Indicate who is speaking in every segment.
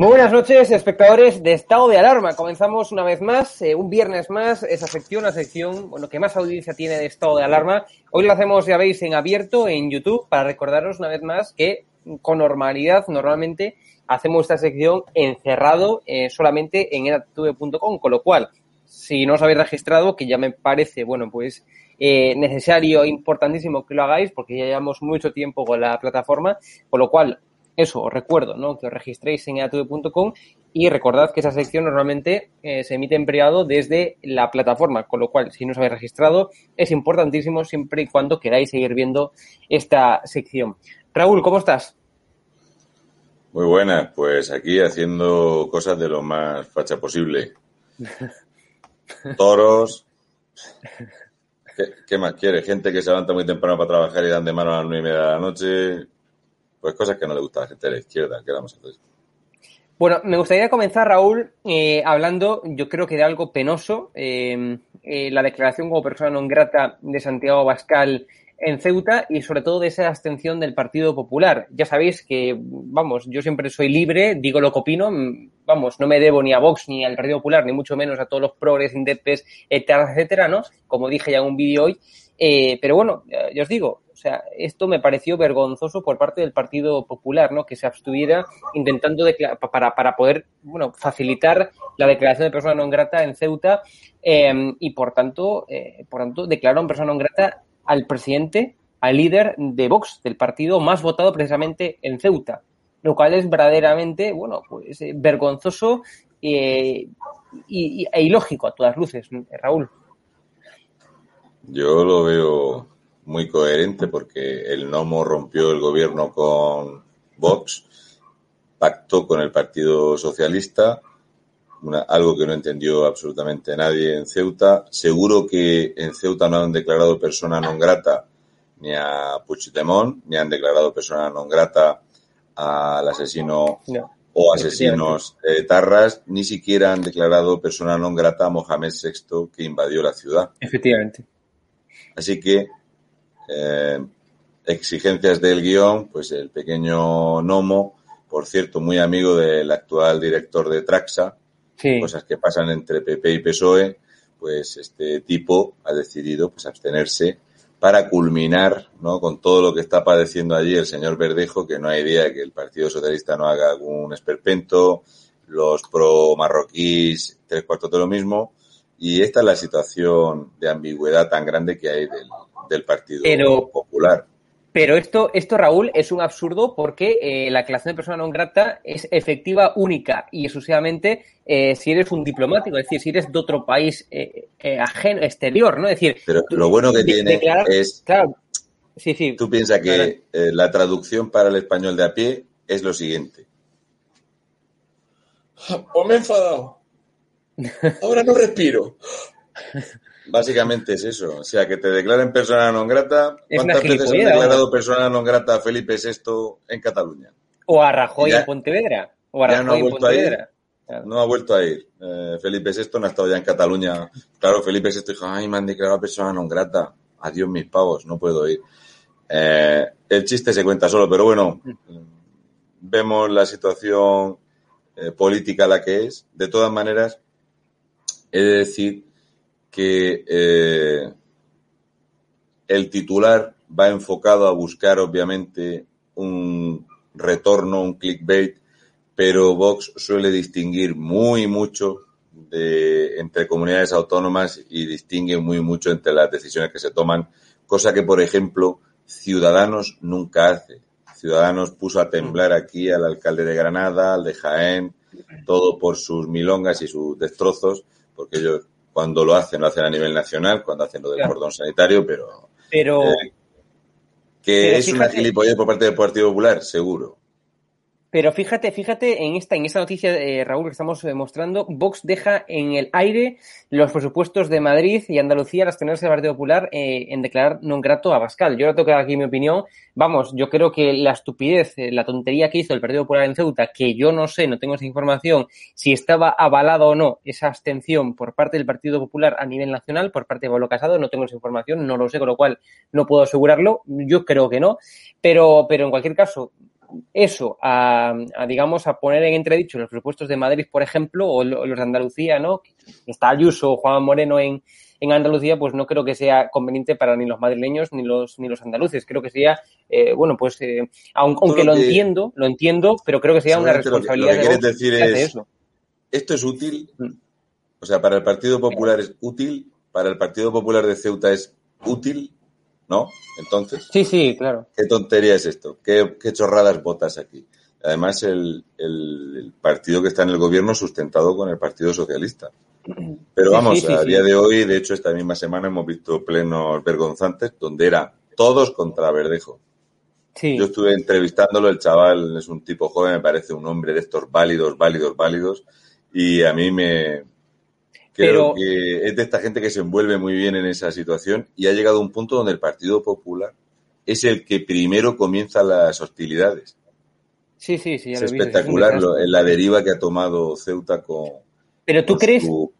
Speaker 1: Muy buenas noches, espectadores de Estado de Alarma. Comenzamos una vez más, eh, un viernes más, esa sección, la sección bueno, que más audiencia tiene de Estado de Alarma. Hoy lo hacemos, ya veis, en abierto, en YouTube, para recordaros una vez más que con normalidad, normalmente, hacemos esta sección encerrado eh, solamente en edatube.com, con lo cual, si no os habéis registrado, que ya me parece, bueno, pues eh, necesario importantísimo que lo hagáis, porque ya llevamos mucho tiempo con la plataforma, con lo cual eso, os recuerdo, ¿no? Que os registréis en atv.com y recordad que esa sección normalmente eh, se emite en privado desde la plataforma, con lo cual, si no os habéis registrado, es importantísimo siempre y cuando queráis seguir viendo esta sección. Raúl, ¿cómo estás?
Speaker 2: Muy buenas, pues aquí haciendo cosas de lo más facha posible. Toros. ¿Qué, más quiere? Gente que se levanta muy temprano para trabajar y dan de mano a las nueve y media de la noche pues cosas que no le gusta a la gente de la izquierda, ¿qué vamos a hacer?
Speaker 1: Bueno, me gustaría comenzar, Raúl, eh, hablando, yo creo que de algo penoso, eh, eh, la declaración como persona non grata de Santiago Bascal en Ceuta y sobre todo de esa abstención del Partido Popular. Ya sabéis que, vamos, yo siempre soy libre, digo lo que opino, vamos, no me debo ni a Vox ni al Partido Popular, ni mucho menos a todos los progres, indepes, etcétera, etcétera, ¿no? Como dije ya en un vídeo hoy. pero bueno, ya os digo, sea, esto me pareció vergonzoso por parte del Partido Popular, ¿no? Que se abstuviera intentando para, para poder, bueno, facilitar la declaración de persona non grata en Ceuta em, y por tanto, eh, por tanto, declararon persona non grata al presidente, al líder de Vox, del partido más votado precisamente en Ceuta, lo cual es verdaderamente, bueno, pues eh, vergonzoso eh, y, e ilógico a todas luces, Raúl.
Speaker 2: Yo lo veo muy coherente porque el Nomo rompió el gobierno con Vox, pactó con el Partido Socialista, algo que no entendió absolutamente nadie en Ceuta. Seguro que en Ceuta no han declarado persona non grata ni a Puigdemont, ni han declarado persona non grata al asesino o asesinos eh, tarras, ni siquiera han declarado persona non grata a Mohamed VI que invadió la ciudad.
Speaker 1: Efectivamente.
Speaker 2: Así que eh, exigencias del guion, pues el pequeño Nomo, por cierto, muy amigo del actual director de Traxa, cosas que pasan entre PP y PSOE, pues este tipo ha decidido pues abstenerse para culminar ¿no? con todo lo que está padeciendo allí el señor Verdejo, que no hay idea de que el Partido Socialista no haga algún esperpento, los pro marroquíes tres cuartos de lo mismo, y esta es la situación de ambigüedad tan grande que hay del, del Partido Popular.
Speaker 1: Pero esto, esto, Raúl, es un absurdo porque eh, la declaración de persona non grata es efectiva, única y exclusivamente eh, si eres un diplomático, es decir, si eres de otro país eh, ajeno, exterior, ¿no? Es decir,
Speaker 2: pero lo bueno que tiene es. Claro, sí, sí. Tú piensas que la traducción para el español de a pie es lo siguiente.
Speaker 3: O me he enfadado. Ahora no respiro.
Speaker 2: Básicamente es eso. O sea, que te declaren persona non grata. ¿Cuántas veces han declarado persona non grata a Felipe VI en Cataluña?
Speaker 1: O a Rajoy en Pontevedra. O a Rajoy
Speaker 2: no ha vuelto a ir. No ha vuelto a ir. Felipe VI no ha estado ya en Cataluña. Claro, Felipe VI dijo, ay, me han declarado persona non grata. Adiós mis pavos, no puedo ir. Eh, el chiste se cuenta solo, pero bueno, vemos la situación eh, política la que es. De todas maneras, he de decir que eh, el titular va enfocado a buscar, obviamente, un retorno, un clickbait, pero Vox suele distinguir muy mucho de, entre comunidades autónomas y distingue muy mucho entre las decisiones que se toman, cosa que, por ejemplo, Ciudadanos nunca hace. Ciudadanos puso a temblar aquí al alcalde de Granada, al de Jaén, todo por sus milongas y sus destrozos, porque ellos cuando lo hacen, lo hacen a nivel nacional, cuando hacen lo del cordón sanitario, pero...
Speaker 1: Pero... Eh,
Speaker 2: que es una gilipollez por parte del Partido Popular, seguro.
Speaker 1: Pero fíjate, fíjate en esta, en esta noticia, eh, Raúl, que estamos eh, mostrando, Vox deja en el aire los presupuestos de Madrid y Andalucía, las tenerse del Partido Popular, eh, en declarar non grato a Bascal. Yo que dar aquí mi opinión. Vamos, yo creo que la estupidez, la tontería que hizo el Partido Popular en Ceuta, que yo no sé, no tengo esa información, si estaba avalado o no esa abstención por parte del Partido Popular a nivel nacional, por parte de Pablo Casado, no tengo esa información, no lo sé, con lo cual no puedo asegurarlo. Yo creo que no. Pero, pero en cualquier caso, eso, a, digamos, a poner en entredicho los presupuestos de Madrid, por ejemplo, o los de Andalucía, ¿no? Está Ayuso o Juan Moreno en, en Andalucía, pues no creo que sea conveniente para ni los madrileños ni los ni los andaluces. Creo que sería, eh, bueno, pues eh, aunque lo, entiendo, lo entiendo, pero creo que sería una responsabilidad.
Speaker 2: Lo que, quieres decir es, esto es útil, mm. o sea, para el Partido Popular es útil, para el Partido Popular de Ceuta es útil ¿no? Entonces.
Speaker 1: Sí, sí, claro.
Speaker 2: ¿Qué tontería es esto? ¿Qué, chorradas botas aquí? Además, el, partido que está en el gobierno sustentado con el Partido Socialista. Pero vamos, a día de hoy, de hecho, esta misma semana hemos visto plenos vergonzantes donde era todos contra Verdejo. Yo estuve entrevistándolo, el chaval es un tipo joven, me parece un hombre de estos válidos, válidos, válidos, y a mí me, Creo que es de esta gente que se envuelve muy bien en esa situación y ha llegado a un punto donde el Partido Popular es el que primero comienza las hostilidades.
Speaker 1: Sí, sí, sí.
Speaker 2: es espectacular la deriva que ha tomado Ceuta con,
Speaker 1: Pero tú crees...
Speaker 2: su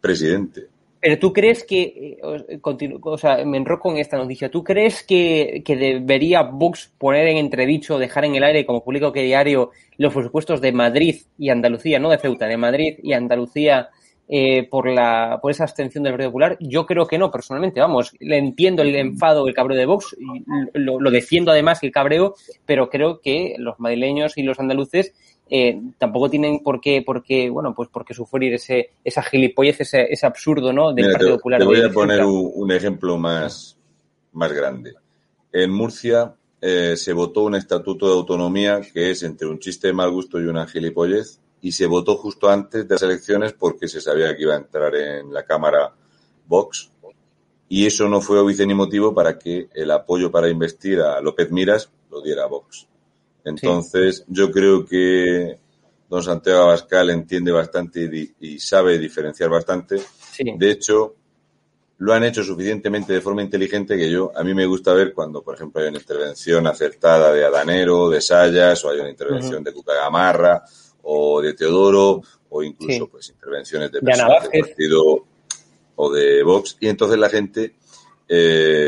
Speaker 2: presidente.
Speaker 1: Pero tú crees que, eh, o sea, me enroco en esta noticia, ¿tú crees que, que, debería Vox poner en entredicho, dejar en el aire como público que diario los presupuestos de Madrid y Andalucía, no de Ceuta, de Madrid y Andalucía eh, por, la, por esa abstención del Partido Popular? Yo creo que no, personalmente. Vamos, le entiendo el enfado, el cabreo de Vox, y lo, defiendo además el cabreo, pero creo que los madrileños y los andaluces eh, tampoco tienen por qué, por qué, bueno, pues porque sufrir ese, esa gilipollez, ese, ese absurdo, ¿no? Del Partido Popular.
Speaker 2: Te voy a poner un, ejemplo más, más grande. En Murcia eh, se votó un estatuto de autonomía que es entre un chiste de mal gusto y una gilipollez y se votó justo antes de las elecciones porque se sabía que iba a entrar en la Cámara Vox y eso no fue óbice ni motivo para que el apoyo para investir a López Miras lo diera Vox. Entonces, yo creo que don Santiago Abascal entiende bastante y, sabe diferenciar bastante. De hecho, lo han hecho suficientemente de forma inteligente que yo, a mí me gusta ver cuando, por ejemplo, hay una intervención acertada de Adanero, de Sayas, o hay una intervención de Cucagamarra, o de Teodoro o incluso pues intervenciones de personas del partido o de Vox. Y entonces la gente eh,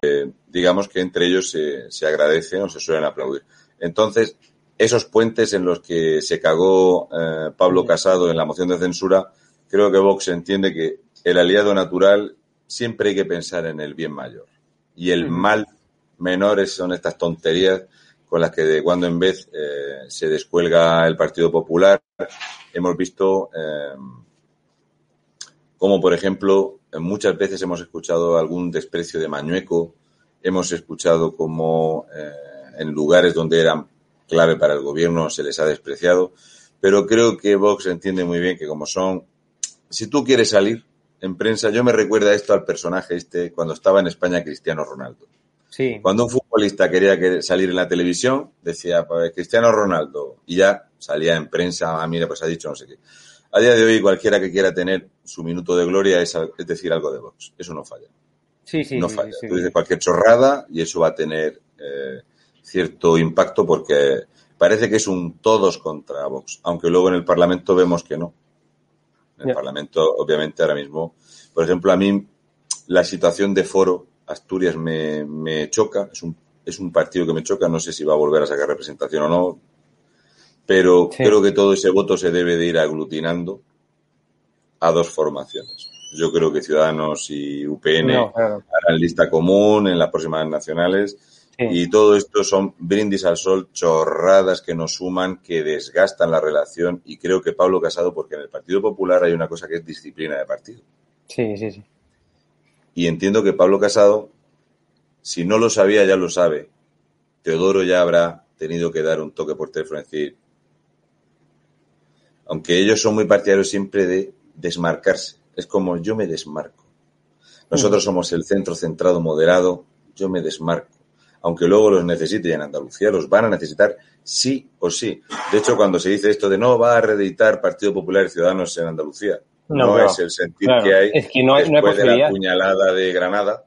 Speaker 2: digamos que entre ellos se, se agradecen o se suelen aplaudir. Entonces, esos puentes en los que se cagó eh, Pablo Casado en la moción de censura, creo que Vox entiende que el aliado natural siempre hay que pensar en el bien mayor. Y el mal menor son estas tonterías con las que de cuando en vez eh, se descuelga el Partido Popular. Hemos visto eh, como, por ejemplo, muchas veces hemos escuchado algún desprecio de Mañueco, hemos escuchado como eh, en lugares donde eran clave para el gobierno se les ha despreciado, pero creo que Vox entiende muy bien que como son, si tú quieres salir en prensa, yo me recuerda esto al personaje este cuando estaba en España Cristiano Ronaldo. Cuando un futbolista quería salir en la televisión, decía, pues Cristiano Ronaldo, y ya salía en prensa, ah, mira, pues ha dicho no sé qué. A día de hoy, cualquiera que quiera tener su minuto de gloria es, decir algo de Vox. Eso no falla.
Speaker 1: Sí, sí.
Speaker 2: No falla. Tú dices cualquier chorrada y eso va a tener eh, cierto impacto porque parece que es un todos contra Vox, aunque luego en el Parlamento vemos que no. En el Parlamento, obviamente, ahora mismo, por ejemplo, a mí la situación de foro Asturias me, me choca, es un, es un partido que me choca, no sé si va a volver a sacar representación o no, pero creo que todo ese voto se debe de ir aglutinando a dos formaciones. Yo creo que Ciudadanos y UPN harán lista común en las próximas nacionales y todo esto son brindis al sol, chorradas que nos suman, que desgastan la relación y creo que Pablo Casado, porque en el Partido Popular hay una cosa que es disciplina de partido.
Speaker 1: Sí, sí, sí.
Speaker 2: Y entiendo que Pablo Casado, si no lo sabía, ya lo sabe. Teodoro ya habrá tenido que dar un toque por teléfono y decir, aunque ellos son muy partidarios siempre de desmarcarse. Es como yo me desmarco. Nosotros somos el centro centrado moderado, yo me desmarco. Aunque luego los necesite y en Andalucía los van a necesitar sí o sí. De hecho, cuando se dice esto de no va a reeditar Partido Popular y Ciudadanos en Andalucía, no, es el sentir que hay después de la puñalada de Granada,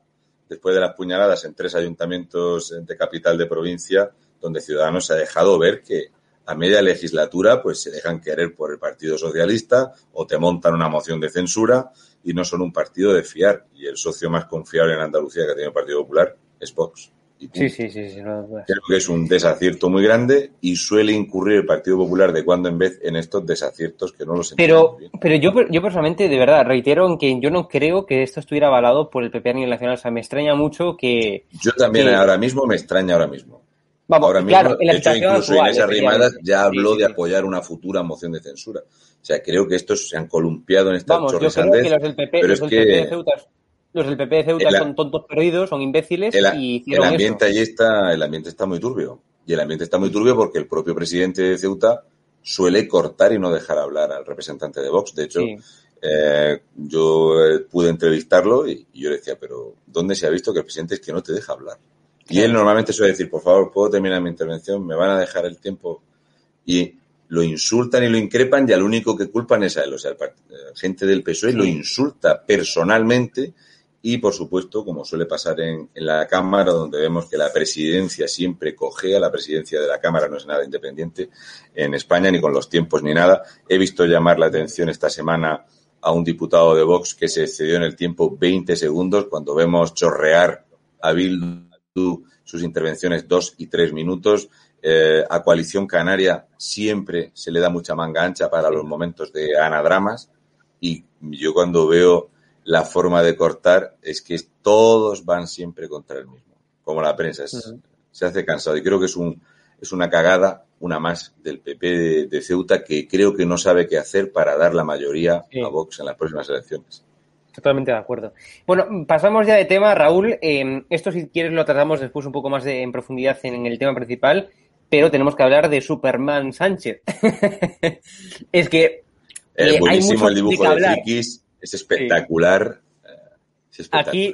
Speaker 2: después de las puñaladas en tres ayuntamientos de capital de provincia, donde Ciudadanos se ha dejado ver que a media legislatura pues se dejan querer por el Partido Socialista o te montan una moción de censura y no son un partido de fiar. Y el socio más confiable en Andalucía que ha tenido el Partido Popular es Vox.
Speaker 1: Sí, sí, sí, sí
Speaker 2: Creo que es un desacierto muy grande y suele incurrir el Partido Popular de cuando en vez en estos desaciertos que no los
Speaker 1: Pero, pero yo, yo personalmente, de verdad, reitero en que yo no creo que esto estuviera avalado por el PP a nivel nacional. O sea, me extraña mucho que.
Speaker 2: Yo también ahora mismo me extraña ahora mismo. Vamos, ahora mismo, claro, de hecho, incluso Inés Arrimadas ya habló de apoyar una futura moción de censura. O sea, creo que estos se han columpiado en esta
Speaker 1: Vamos, yo creo que los del PP, pero es que... Los del PP de Ceuta son tontos perdidos, son imbéciles
Speaker 2: el,
Speaker 1: y
Speaker 2: el ambiente allí está, el ambiente está muy turbio. Y el ambiente está muy turbio porque el propio presidente de Ceuta suele cortar y no dejar hablar al representante de Vox. De hecho, eh, yo eh, pude entrevistarlo y, yo le decía, pero ¿dónde se ha visto que el presidente es que no te deja hablar? Y él normalmente suele decir, por favor, ¿puedo terminar mi intervención? ¿Me van a dejar el tiempo? Y lo insultan y lo increpan y al único que culpan es a él. O sea, la gente del PSOE lo insulta personalmente y, por supuesto, como suele pasar en, la Cámara, donde vemos que la presidencia siempre cogea, la presidencia de la Cámara no es nada independiente en España, ni con los tiempos ni nada. He visto llamar la atención esta semana a un diputado de Vox que se excedió en el tiempo 20 segundos cuando vemos chorrear a Bildu sus intervenciones dos y tres minutos. Eh, a Coalición Canaria siempre se le da mucha manga ancha para los momentos de anadramas y yo cuando veo la forma de cortar es que todos van siempre contra el mismo, como la prensa. Se hace cansado y creo que es, un, es una cagada, una más del PP de, Ceuta que creo que no sabe qué hacer para dar la mayoría a Vox en las próximas elecciones.
Speaker 1: Totalmente de acuerdo. Bueno, pasamos ya de tema, Raúl. Em, esto, si quieres, lo tratamos después un poco más de, en profundidad en, el tema principal, pero tenemos que hablar de Superman Sánchez. es que.
Speaker 2: Es eh, buenísimo el dibujo de Frikis es espectacular.
Speaker 1: Aquí,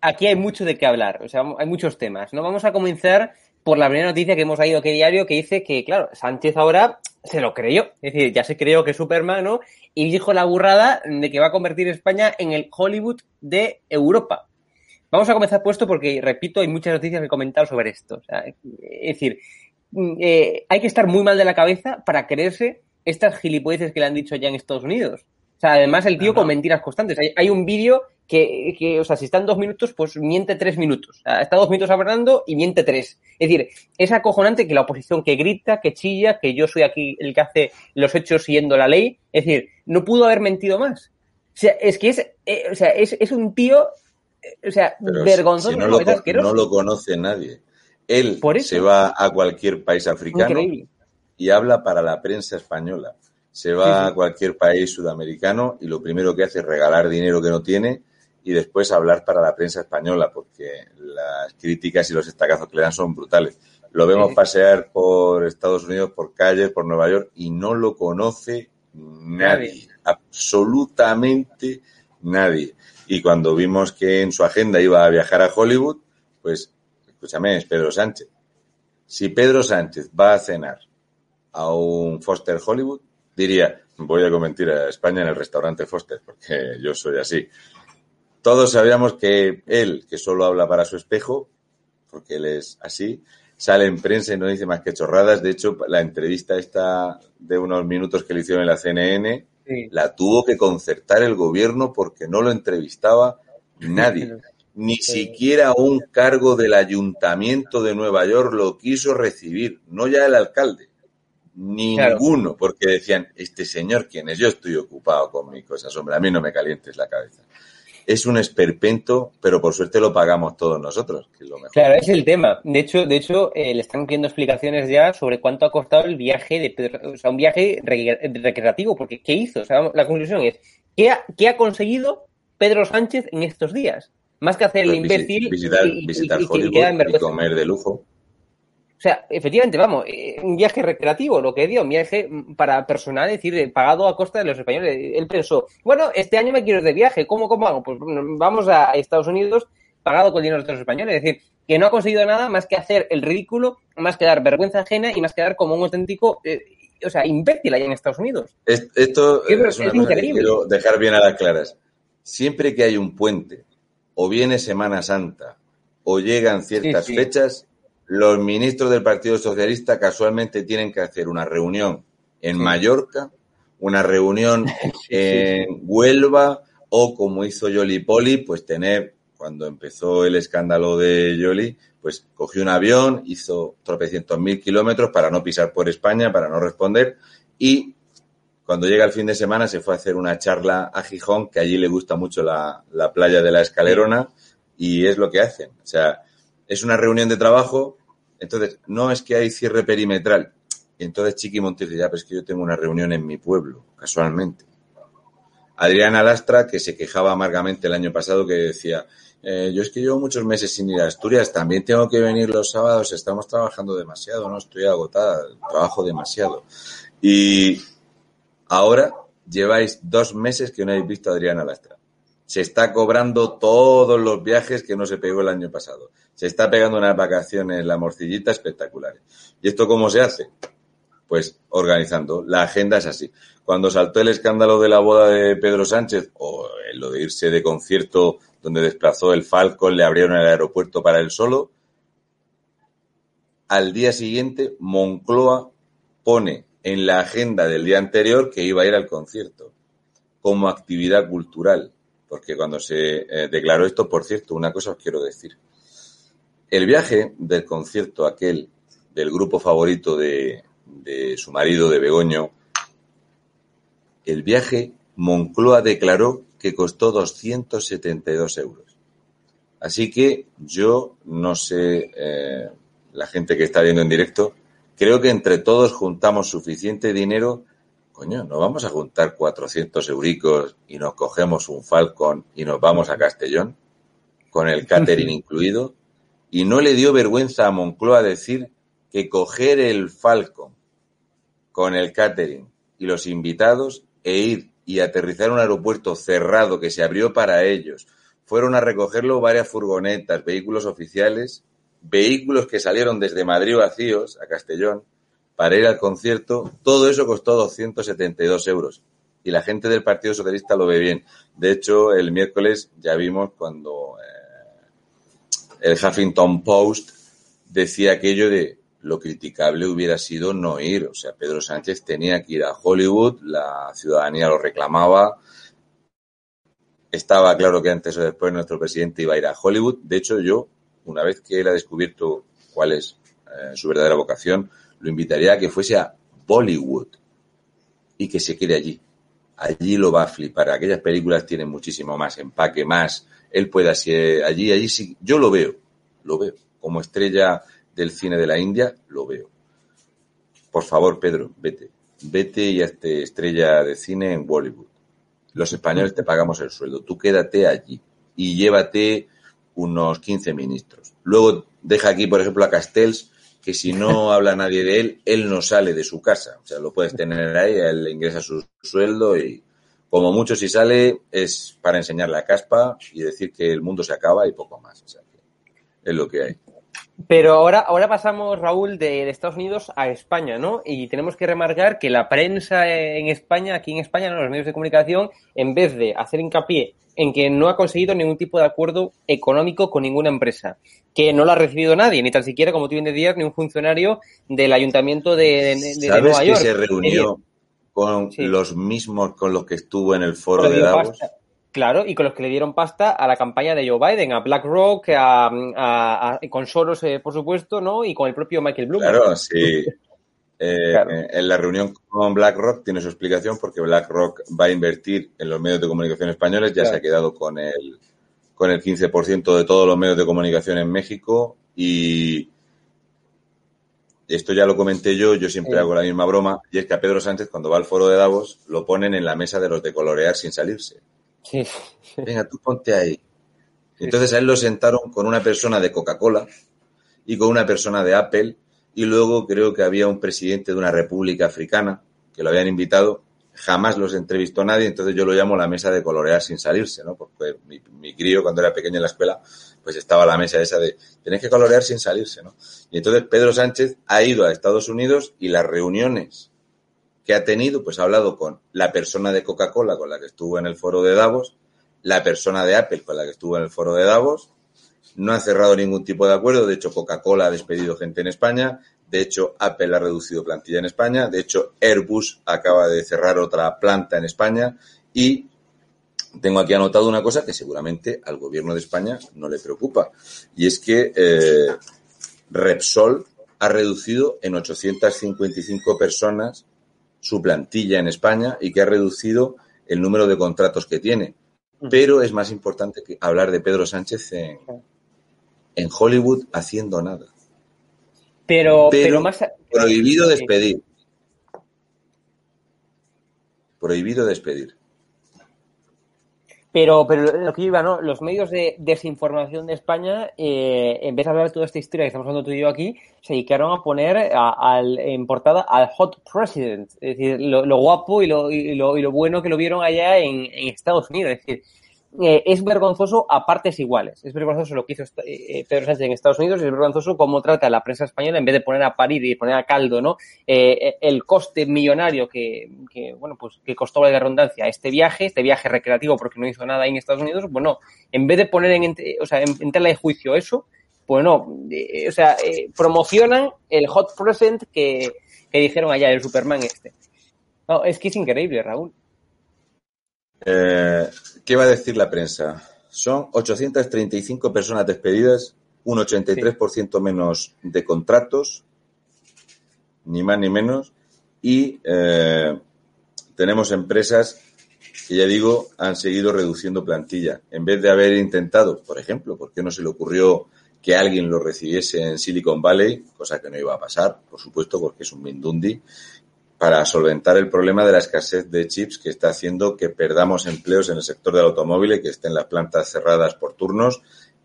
Speaker 1: aquí hay mucho de qué hablar, o sea, hay muchos temas. ¿no? Vamos a comenzar por la primera noticia que hemos ido que diario que dice que, claro, Sánchez ahora se lo creyó. Es decir, ya se creyó que es Superman, ¿no? Y dijo la burrada de que va a convertir España en el Hollywood de Europa. Vamos a comenzar puesto porque, repito, hay muchas noticias que comentar sobre esto. es decir, mm, eh, hay que estar muy mal de la cabeza para creerse estas gilipolleces que le han dicho ya en Estados Unidos sea, además el tío con mentiras constantes. Hay, un vídeo que, que, o sea, si está en dos minutos, pues miente tres minutos. está dos minutos hablando y miente tres. Es decir, es acojonante que la oposición que grita, que chilla, que yo soy aquí el que hace los hechos siguiendo la ley. Es decir, no pudo haber mentido más. O sea, es que es, eh, o sea, es, es, un tío, o sea, vergonzoso.
Speaker 2: no, lo, conoce nadie. Él se va a cualquier país africano y habla para la prensa española se va a cualquier país sudamericano y lo primero que hace es regalar dinero que no tiene y después hablar para la prensa española, porque las críticas y los estacazos que le dan son brutales. Lo vemos pasear por Estados Unidos, por calles, por Nueva York y no lo conoce nadie, absolutamente nadie. Y cuando vimos que en su agenda iba a viajar a Hollywood, pues, escúchame, es Pedro Sánchez. Si Pedro Sánchez va a cenar a un Foster Hollywood, diría, voy a comentar a España en el restaurante Foster, porque yo soy así. Todos sabíamos que él, que solo habla para su espejo, porque él es así, sale en prensa y no dice más que chorradas. De hecho, la entrevista esta de unos minutos que le hicieron en la CNN, la tuvo que concertar el gobierno porque no lo entrevistaba nadie. Ni siquiera un cargo del ayuntamiento de Nueva York lo quiso recibir, no ya el alcalde. Ninguno, porque decían, este señor, ¿quién es? Yo estoy ocupado con mis cosas, hombre, a mí no me calientes la cabeza. Es un esperpento, pero por suerte lo pagamos todos nosotros, que es lo mejor.
Speaker 1: Claro, es el tema. De hecho, de hecho eh, le están pidiendo explicaciones ya sobre cuánto ha costado el viaje de o sea, un viaje recreativo, porque ¿qué hizo? O sea, la conclusión es, ¿qué ha, qué ha conseguido Pedro Sánchez en estos días? Más que hacer el pues imbécil
Speaker 2: visitar, y, visitar Hollywood y comer de lujo.
Speaker 1: O sea, efectivamente, vamos, eh, un viaje recreativo, lo que dio, un viaje para personal, es decir, pagado a costa de los españoles. Él pensó, bueno, este año me quiero ir de viaje, ¿cómo, cómo hago? Pues vamos a Estados Unidos pagado con dinero de los españoles. Es decir, que no ha conseguido nada más que hacer el ridículo, más que dar vergüenza ajena y más que dar como un auténtico, eh, o sea, imbécil allá en Estados Unidos.
Speaker 2: esto es, una cosa que quiero dejar bien a las claras. Siempre que hay un puente, o viene Semana Santa, o llegan ciertas fechas, los ministros del Partido Socialista casualmente tienen que hacer una reunión en Mallorca, una reunión en Huelva o, como hizo Yoli Poli, pues tener cuando empezó el escándalo de Yoli, pues cogió un avión, hizo tropecientos mil kilómetros para no pisar por España, para no responder, y cuando llega el fin de semana se fue a hacer una charla a Gijón, que allí le gusta mucho la, la playa de la Escalerona, y es lo que hacen. O sea, es una reunión de trabajo, entonces no es que hay cierre perimetral. Y entonces Chiqui Montes dice, ya, pero es que yo tengo una reunión en mi pueblo, casualmente. Adriana Lastra, que se quejaba amargamente el año pasado, que decía, eh, yo es que llevo muchos meses sin ir a Asturias, también tengo que venir los sábados, estamos trabajando demasiado, no estoy agotada, trabajo demasiado. Y ahora lleváis dos meses que no habéis visto a Adriana Lastra. Se está cobrando todos los viajes que no se pegó el año pasado. Se está pegando unas vacaciones, la morcillita espectaculares. ¿Y esto cómo se hace? Pues organizando. La agenda es así. Cuando saltó el escándalo de la boda de Pedro Sánchez, o lo de irse de concierto donde desplazó el Falcon, le abrieron el aeropuerto para él solo, al día siguiente Moncloa pone en la agenda del día anterior que iba a ir al concierto como actividad cultural. Porque cuando se eh, declaró esto, por cierto, una cosa os quiero decir. El viaje del concierto aquel del grupo favorito de, de su marido, de Begoño, el viaje Moncloa declaró que costó 272 euros. Así que yo no sé, eh, la gente que está viendo en directo, creo que entre todos juntamos suficiente dinero. Coño, no vamos a juntar 400 euricos y nos cogemos un Falcon y nos vamos a Castellón, con el catering incluido. Y no le dio vergüenza a Moncloa decir que coger el Falcon con el catering y los invitados e ir y aterrizar en un aeropuerto cerrado que se abrió para ellos. Fueron a recogerlo varias furgonetas, vehículos oficiales, vehículos que salieron desde Madrid vacíos a Castellón para ir al concierto. Todo eso costó 272 euros. Y la gente del Partido Socialista lo ve bien. De hecho, el miércoles ya vimos cuando eh, el Huffington Post decía aquello de lo criticable hubiera sido no ir. O sea, Pedro Sánchez tenía que ir a Hollywood, la ciudadanía lo reclamaba. Estaba claro que antes o después nuestro presidente iba a ir a Hollywood. De hecho, yo, una vez que él ha descubierto cuál es eh, su verdadera vocación, lo invitaría a que fuese a Bollywood y que se quede allí. Allí lo va a flipar. Aquellas películas tienen muchísimo más empaque, más. Él puede así, allí, allí sí. Yo lo veo, lo veo como estrella del cine de la India, lo veo. Por favor, Pedro, vete. Vete y hazte estrella de cine en Bollywood. Los españoles te pagamos el sueldo. Tú quédate allí y llévate unos 15 ministros. Luego deja aquí, por ejemplo, a Castells, que si no habla nadie de él, él no sale de su casa. O sea, lo puedes tener ahí, él ingresa su sueldo y como mucho si sale es para enseñarle a caspa y decir que el mundo se acaba y poco más. O sea, es lo que hay.
Speaker 1: Pero ahora, ahora pasamos, Raúl, de, Estados Unidos a España, ¿no? Y tenemos que remarcar que la prensa en España, aquí en España, los medios de comunicación, en vez de hacer hincapié en que no ha conseguido ningún tipo de acuerdo económico con ninguna empresa, que no lo ha recibido nadie, ni tan siquiera, como tú bien decías, ni un funcionario del ayuntamiento de, de,
Speaker 2: ¿Sabes que se reunió con los mismos con los que estuvo en el foro de Davos?
Speaker 1: Claro, y con los que le dieron pasta a la campaña de Joe Biden, a BlackRock, a, a, con Soros, eh, por supuesto, ¿no? Y con el propio Michael Bloomberg.
Speaker 2: Claro, sí. Eh, en la reunión con BlackRock tiene su explicación porque BlackRock va a invertir en los medios de comunicación españoles, ya se ha quedado con el, con el 15% de todos los medios de comunicación en México y esto ya lo comenté yo, yo siempre hago la misma broma, y es que a Pedro Sánchez cuando va al foro de Davos lo ponen en la mesa de los de colorear sin salirse.
Speaker 1: Sí.
Speaker 2: Venga, tú ponte ahí. Entonces a él lo sentaron con una persona de Coca-Cola y con una persona de Apple y luego creo que había un presidente de una república africana que lo habían invitado. Jamás los entrevistó nadie, entonces yo lo llamo la mesa de colorear sin salirse, ¿no? Porque mi, mi crío cuando era pequeño en la escuela, pues estaba la mesa esa de tenés que colorear sin salirse, ¿no? Y entonces Pedro Sánchez ha ido a Estados Unidos y las reuniones que ha tenido, pues ha hablado con la persona de Coca-Cola con la que estuvo en el foro de Davos, la persona de Apple con la que estuvo en el foro de Davos, no ha cerrado ningún tipo de acuerdo, de hecho Coca-Cola ha despedido gente en España, de hecho Apple ha reducido plantilla en España, de hecho Airbus acaba de cerrar otra planta en España. Y tengo aquí anotado una cosa que seguramente al gobierno de España no le preocupa. Y es que eh, Repsol ha reducido en 855 personas su plantilla en España y que ha reducido el número de contratos que tiene. Pero es más importante que hablar de Pedro Sánchez en, en Hollywood haciendo nada.
Speaker 1: Pero, pero, más
Speaker 2: prohibido despedir. Prohibido despedir.
Speaker 1: Pero, pero lo que iba, ¿no? Los medios de desinformación de España, eh, en vez de hablar de toda esta historia que estamos hablando tú y yo aquí, se dedicaron a poner al, en portada al Hot President. Es decir, lo, guapo y lo, y lo, y, lo, bueno que lo vieron allá en, en Estados Unidos. Es decir, eh, es vergonzoso a partes iguales. Es vergonzoso lo que hizo eh, eh, Pedro Sánchez en Estados Unidos y es vergonzoso cómo trata la prensa española en vez de poner a parir y poner a caldo, ¿no? el coste millonario que, bueno, pues que costó la redundancia este viaje, este viaje recreativo porque no hizo nada ahí en Estados Unidos, bueno, en vez de poner en, o sea, en, tela de juicio eso, pues no, o sea, promocionan el hot present que, que dijeron allá, el Superman este. No, es que es increíble, Raúl.
Speaker 2: Eh, ¿Qué va a decir la prensa? Son 835 personas despedidas, un 83% menos de contratos, ni más ni menos, y eh, tenemos empresas que ya digo han seguido reduciendo plantilla. En vez de haber intentado, por ejemplo, ¿por qué no se le ocurrió que alguien lo recibiese en Silicon Valley? Cosa que no iba a pasar, por supuesto, porque es un Mindundi para solventar el problema de la escasez de chips que está haciendo que perdamos empleos en el sector del automóvil y que estén las plantas cerradas por turnos.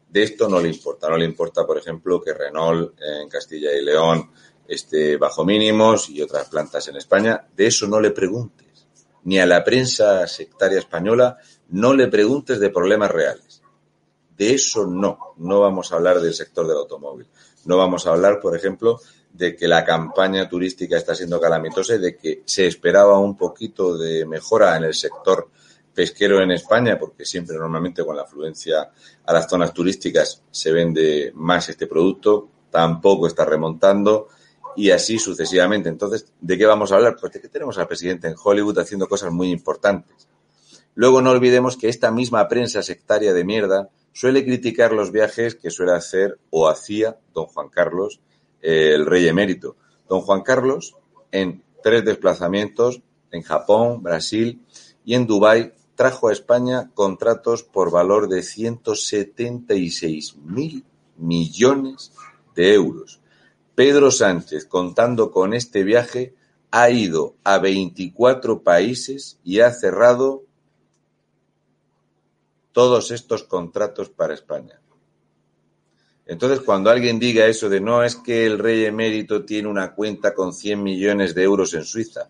Speaker 2: De esto no le importa. No le importa, por ejemplo, que Renault en Castilla y León esté bajo mínimos y otras plantas en España. De eso no le preguntes. Ni a la prensa sectaria española no le preguntes de problemas reales. De eso no. No vamos a hablar del sector del automóvil. No vamos a hablar, por ejemplo, de que la campaña turística está siendo calamitosa y de que se esperaba un poquito de mejora en el sector pesquero en España, porque siempre normalmente con la afluencia a las zonas turísticas se vende más este producto, tampoco está remontando y así sucesivamente. Entonces, ¿de qué vamos a hablar? Pues de que tenemos al presidente en Hollywood haciendo cosas muy importantes. Luego no olvidemos que esta misma prensa sectaria de mierda suele criticar los viajes que suele hacer o hacía don Juan Carlos el rey emérito. Don Juan Carlos, en tres desplazamientos en Japón, Brasil y en Dubái, trajo a España contratos por valor de 176 mil millones de euros. Pedro Sánchez, contando con este viaje, ha ido a 24 países y ha cerrado todos estos contratos para España. Entonces, cuando alguien diga eso de no es que el rey emérito tiene una cuenta con 100 millones de euros en Suiza,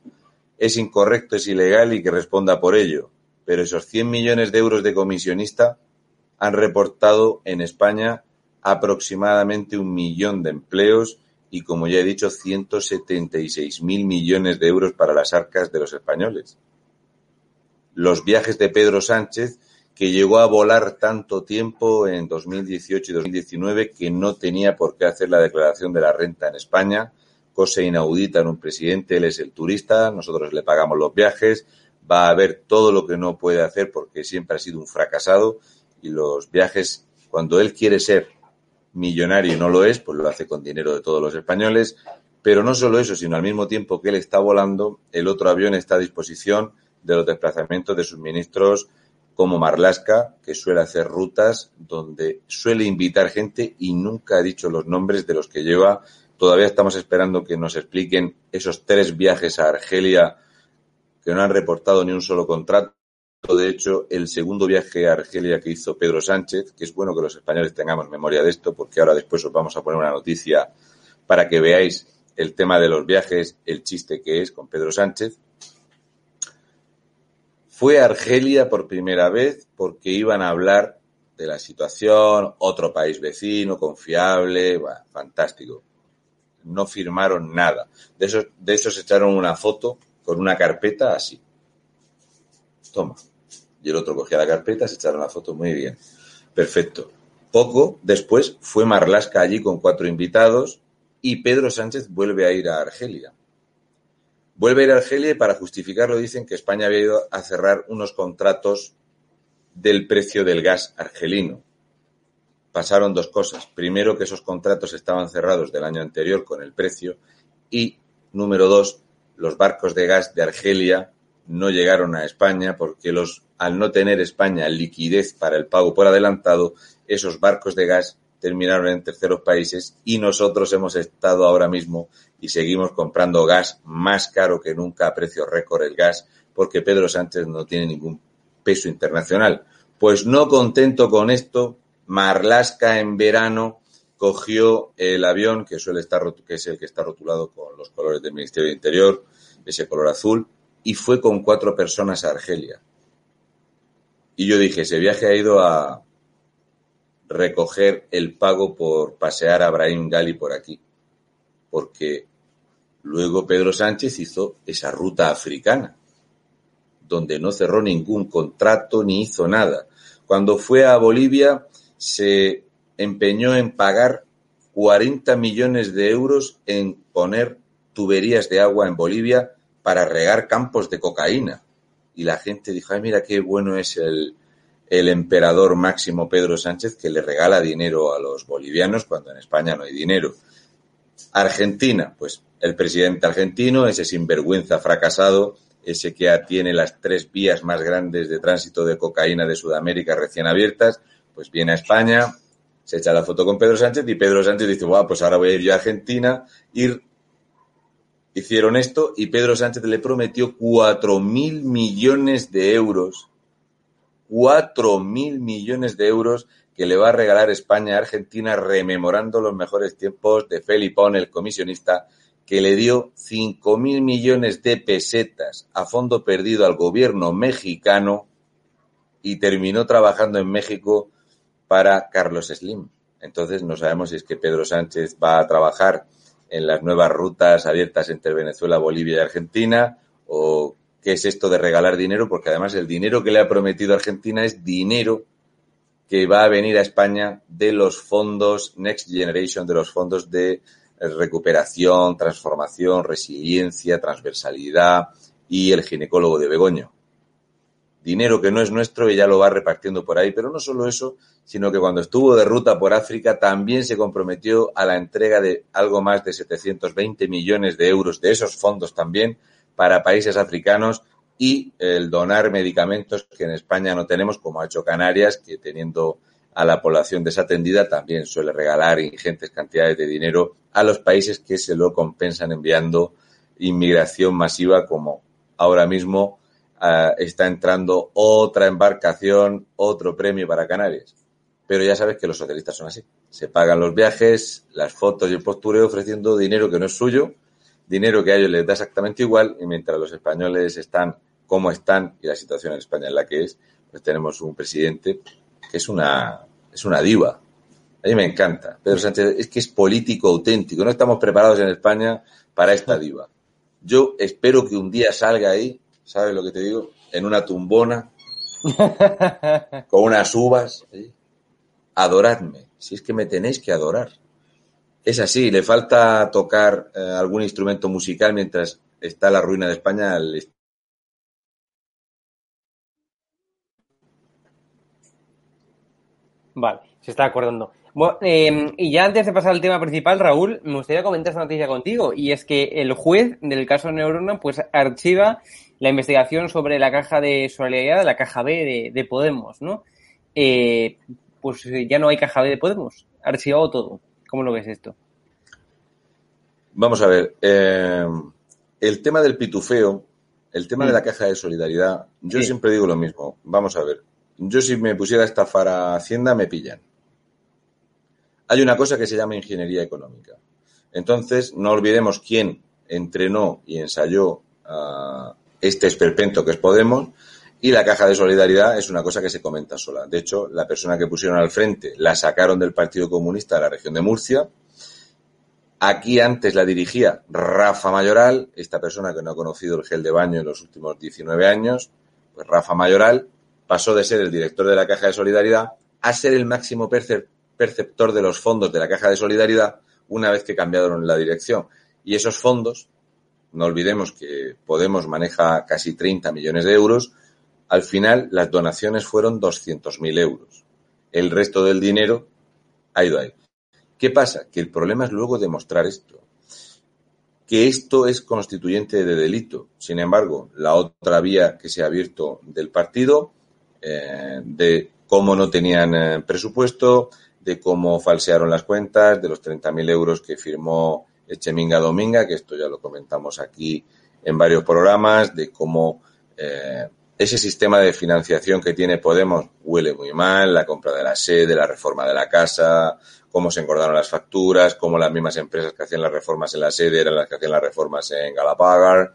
Speaker 2: es incorrecto, es ilegal y que responda por ello. Pero esos 100 millones de euros de comisionista han reportado en España aproximadamente un millón de empleos y, como ya he dicho, 176 mil millones de euros para las arcas de los españoles. Los viajes de Pedro Sánchez que llegó a volar tanto tiempo en 2018 y 2019 que no tenía por qué hacer la declaración de la renta en España, cosa inaudita en un presidente, él es el turista, nosotros le pagamos los viajes, va a ver todo lo que no puede hacer porque siempre ha sido un fracasado y los viajes, cuando él quiere ser millonario y no lo es, pues lo hace con dinero de todos los españoles, pero no solo eso, sino al mismo tiempo que él está volando, el otro avión está a disposición de los desplazamientos de sus ministros como Marlasca, que suele hacer rutas donde suele invitar gente y nunca ha dicho los nombres de los que lleva. Todavía estamos esperando que nos expliquen esos tres viajes a Argelia que no han reportado ni un solo contrato. De hecho, el segundo viaje a Argelia que hizo Pedro Sánchez, que es bueno que los españoles tengamos memoria de esto, porque ahora después os vamos a poner una noticia para que veáis el tema de los viajes, el chiste que es con Pedro Sánchez. Fue a Argelia por primera vez porque iban a hablar de la situación, otro país vecino, confiable, fantástico. No firmaron nada. De eso, de eso se echaron una foto con una carpeta así. Toma. Y el otro cogía la carpeta, se echaron la foto muy bien. Perfecto. Poco después fue Marlasca allí con cuatro invitados y Pedro Sánchez vuelve a ir a Argelia. Vuelve a ir a Argelia y para justificarlo dicen que España había ido a cerrar unos contratos del precio del gas argelino. Pasaron dos cosas. Primero, que esos contratos estaban cerrados del año anterior con el precio y, número dos, los barcos de gas de Argelia no llegaron a España porque los, al no tener España liquidez para el pago por adelantado, esos barcos de gas terminaron en terceros países y nosotros hemos estado ahora mismo y seguimos comprando gas más caro que nunca a precio récord el gas porque Pedro Sánchez no tiene ningún peso internacional. Pues no contento con esto, Marlasca en verano cogió el avión que suele estar que es el que está rotulado con los colores del Ministerio de Interior, ese color azul, y fue con cuatro personas a Argelia. Y yo dije, ese viaje ha ido a recoger el pago por pasear a Brahim Gali por aquí. Porque luego Pedro Sánchez hizo esa ruta africana, donde no cerró ningún contrato ni hizo nada. Cuando fue a Bolivia se empeñó en pagar 40 millones de euros en poner tuberías de agua en Bolivia para regar campos de cocaína. Y la gente dijo, ay, mira qué bueno es el, el emperador máximo Pedro Sánchez que le regala dinero a los bolivianos cuando en España no hay dinero. Argentina, pues el presidente argentino, ese sinvergüenza fracasado, ese que tiene las tres vías más grandes de tránsito de cocaína de Sudamérica recién abiertas, pues viene a España, se echa la foto con Pedro Sánchez y Pedro Sánchez dice, wow, pues ahora voy a ir yo a Argentina, ir hicieron esto y Pedro Sánchez le prometió cuatro mil millones de euros, cuatro mil millones de euros que le va a regalar España a Argentina rememorando los mejores tiempos de Felipón, el comisionista, que le dio cinco mil millones de pesetas a fondo perdido al gobierno mexicano y terminó trabajando en México para Carlos Slim. Entonces no sabemos si es que Pedro Sánchez va a trabajar en las nuevas rutas abiertas entre Venezuela, Bolivia y Argentina, o qué es esto de regalar dinero, porque además el dinero que le ha prometido Argentina es dinero que va a venir a España de los fondos Next Generation, de los fondos de recuperación, transformación, resiliencia, transversalidad y el ginecólogo de Begoño dinero que no es nuestro y ya lo va repartiendo por ahí. Pero no solo eso, sino que cuando estuvo de ruta por África también se comprometió a la entrega de algo más de 720 millones de euros de esos fondos también para países africanos y el donar medicamentos que en España no tenemos, como ha hecho Canarias, que teniendo a la población desatendida también suele regalar ingentes cantidades de dinero a los países que se lo compensan enviando inmigración masiva como ahora mismo Ah, está entrando otra embarcación, otro premio para Canarias. Pero ya sabes que los socialistas son así. Se pagan los viajes, las fotos y el postureo ofreciendo dinero que no es suyo, dinero que a ellos les da exactamente igual, y mientras los españoles están como están y la situación en España es la que es, pues tenemos un presidente que es una, es una diva. A mí me encanta. Pedro Sánchez es que es político auténtico. No estamos preparados en España para esta diva. Yo espero que un día salga ahí ¿sabes lo que te digo? En una tumbona, con unas uvas. Adoradme, si es que me tenéis que adorar. Es así, le falta tocar eh, algún instrumento musical mientras está la ruina de España.
Speaker 1: Vale, se está acordando. Bueno, em, y ya antes de pasar al tema principal, Raúl, me gustaría comentar esta noticia contigo. Y es que el juez del caso Neurona, pues archiva la investigación sobre la caja de solidaridad, la caja B de, Podemos, ¿no? Eh, pues ya no hay caja B de Podemos, archivado todo. ¿Cómo lo ves esto?
Speaker 2: Vamos a ver, eh, el tema del pitufeo, el tema de la mm. caja de solidaridad, yo siempre digo lo mismo. Vamos a ver, yo si me pusiera a estafar a Hacienda me pillan. Hay una cosa que se llama ingeniería económica. Entonces, no olvidemos quién entrenó y ensayó a, este esperpento que es Podemos y la caja de solidaridad es una cosa que se comenta sola. De hecho, la persona que pusieron al frente la sacaron del Partido Comunista de la región de Murcia. Aquí antes la dirigía Rafa Mayoral, esta persona que no ha conocido el gel de baño en los últimos 19 años, pues Rafa Mayoral pasó de ser el director de la Caja de Solidaridad a ser el máximo perceptor de los fondos de la Caja de Solidaridad una vez que cambiaron la dirección. Y esos fondos no olvidemos que Podemos maneja casi 30 millones de euros, Al final, las donaciones fueron 200.000 euros. El resto del dinero ha ido ahí. ¿Qué pasa? Que el problema es luego demostrar esto. Que esto es constituyente de delito. Sin embargo, la otra vía que se ha abierto del partido, eh, de cómo no tenían eh, presupuesto, de cómo falsearon las cuentas, de los 30.000 euros que firmó Echeminga Dominga, que esto ya lo comentamos aquí en varios programas, de cómo eh, ese sistema de financiación que tiene Podemos huele muy mal, la compra de la sede, la reforma de la casa, cómo se engordaron las facturas, cómo las mismas empresas que hacían las reformas en la sede eran las que hacían las reformas en Galapagar.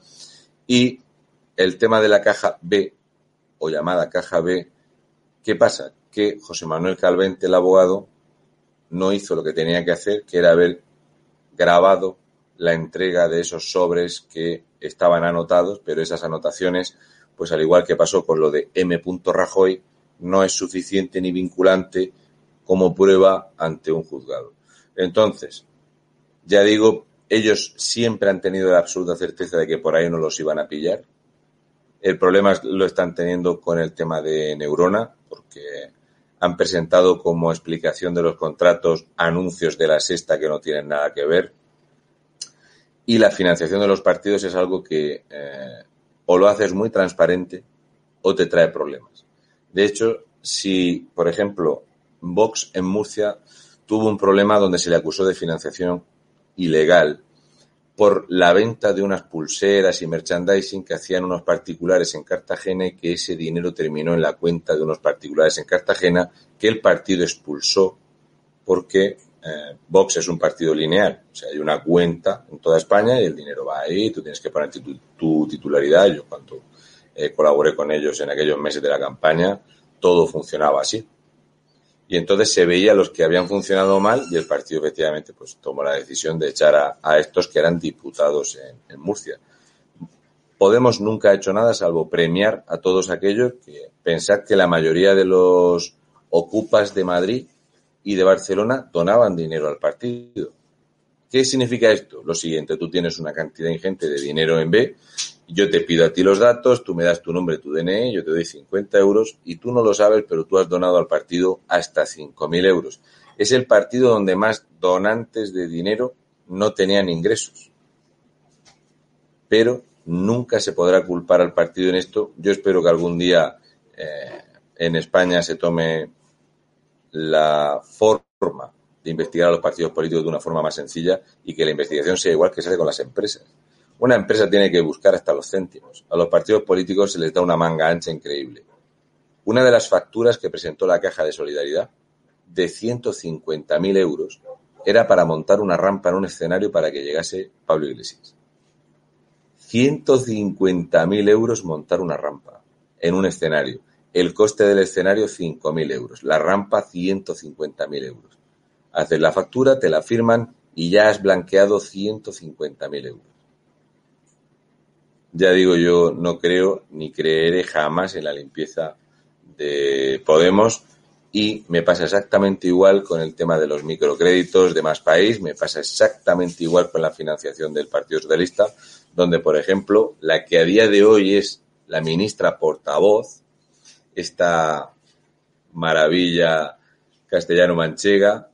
Speaker 2: Y el tema de la caja B, o llamada caja B, ¿qué pasa? Que José Manuel Calvente, el abogado, no hizo lo que tenía que hacer, que era haber grabado la entrega de esos sobres que estaban anotados, pero esas anotaciones, pues al igual que pasó con lo de M. Rajoy, no es suficiente ni vinculante como prueba ante un juzgado. Entonces, ya digo, ellos siempre han tenido la absoluta certeza de que por ahí no los iban a pillar. El problema lo están teniendo con el tema de Neurona, porque han presentado como explicación de los contratos anuncios de la sexta que no tienen nada que ver. Y la financiación de los partidos es algo que eh, o lo haces muy transparente o te trae problemas. De hecho, si, por ejemplo, Vox en Murcia tuvo un problema donde se le acusó de financiación ilegal por la venta de unas pulseras y merchandising que hacían unos particulares en Cartagena y que ese dinero terminó en la cuenta de unos particulares en Cartagena que el partido expulsó porque eh, Vox es un partido lineal. O sea, hay una cuenta en toda España y el dinero va ahí, tú tienes que poner tu, titularidad. Yo cuando eh, colaboré con ellos en aquellos meses de la campaña, todo funcionaba así. Y entonces se veía los que habían funcionado mal y el partido efectivamente pues tomó la decisión de echar a, estos que eran diputados en, Murcia. Podemos nunca ha hecho nada salvo premiar a todos aquellos que pensad que la mayoría de los ocupas de Madrid y de Barcelona donaban dinero al partido. ¿Qué significa esto? Lo siguiente, tú tienes una cantidad ingente de dinero en B yo te pido a ti los datos, tú me das tu nombre, tu DNI, yo te doy 50 euros y tú no lo sabes, pero tú has donado al partido hasta 5.000 euros. Es el partido donde más donantes de dinero no tenían ingresos. Pero nunca se podrá culpar al partido en esto. Yo espero que algún día eh, en España se tome la forma de investigar a los partidos políticos de una forma más sencilla y que la investigación sea igual que se hace con las empresas. Una empresa tiene que buscar hasta los céntimos. A los partidos políticos se les da una manga ancha increíble. Una de las facturas que presentó la Caja de Solidaridad, de 150.000 euros, era para montar una rampa en un escenario para que llegase Pablo Iglesias. 150.000 euros montar una rampa en un escenario. El coste del escenario 5.000 euros. La rampa 150.000 euros. Haces la factura, te la firman y ya has blanqueado 150.000 euros. Ya digo, yo no creo ni creeré jamás en la limpieza de Podemos y me pasa exactamente igual con el tema de los microcréditos de más país, me pasa exactamente igual con la financiación del Partido Socialista, donde, por ejemplo, la que a día de hoy es la ministra portavoz, esta maravilla castellano-manchega,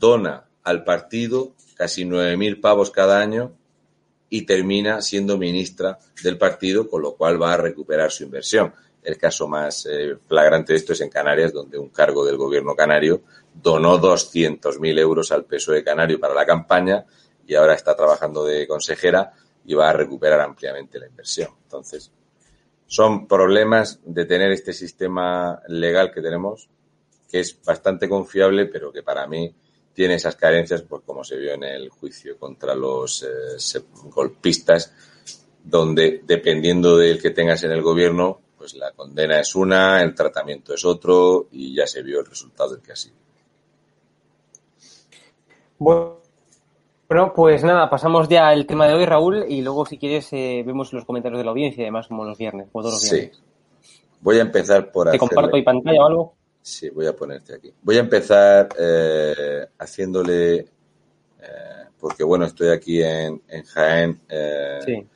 Speaker 2: dona al partido casi 9.000 pavos cada año y termina siendo ministra del partido, con lo cual va a recuperar su inversión. El caso más eh, flagrante de esto es en Canarias, donde un cargo del gobierno canario donó 200.000 euros al PSOE canario para la campaña y ahora está trabajando de consejera y va a recuperar ampliamente la inversión. Entonces, son problemas de tener este sistema legal que tenemos, que es bastante confiable, pero que para mí tiene esas carencias, pues como se vio en el juicio contra los eh, golpistas, donde dependiendo del que tengas en el gobierno, pues la condena es una, el tratamiento es otro y ya se vio el resultado del que ha sido.
Speaker 1: Bueno, pues nada, pasamos ya al tema de hoy, Raúl, y luego si quieres eh, vemos los comentarios de la audiencia, además como los viernes, como todos los viernes. Sí.
Speaker 2: Voy a empezar por
Speaker 1: ¿Te comparto mi pantalla o algo?
Speaker 2: Sí, voy a ponerte aquí. Voy a empezar eh, haciéndole, eh, porque bueno, estoy aquí en, en Jaén. Eh, sí.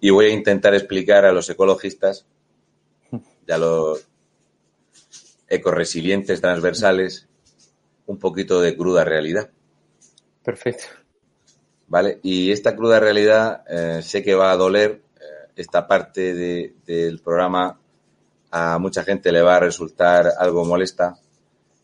Speaker 2: Y voy a intentar explicar a los ecologistas ya los ecoresilientes transversales, un poquito de cruda realidad.
Speaker 1: Perfecto.
Speaker 2: ¿Vale? Y esta cruda realidad sé que va a doler. Esta parte del programa a mucha gente le va a resultar algo molesta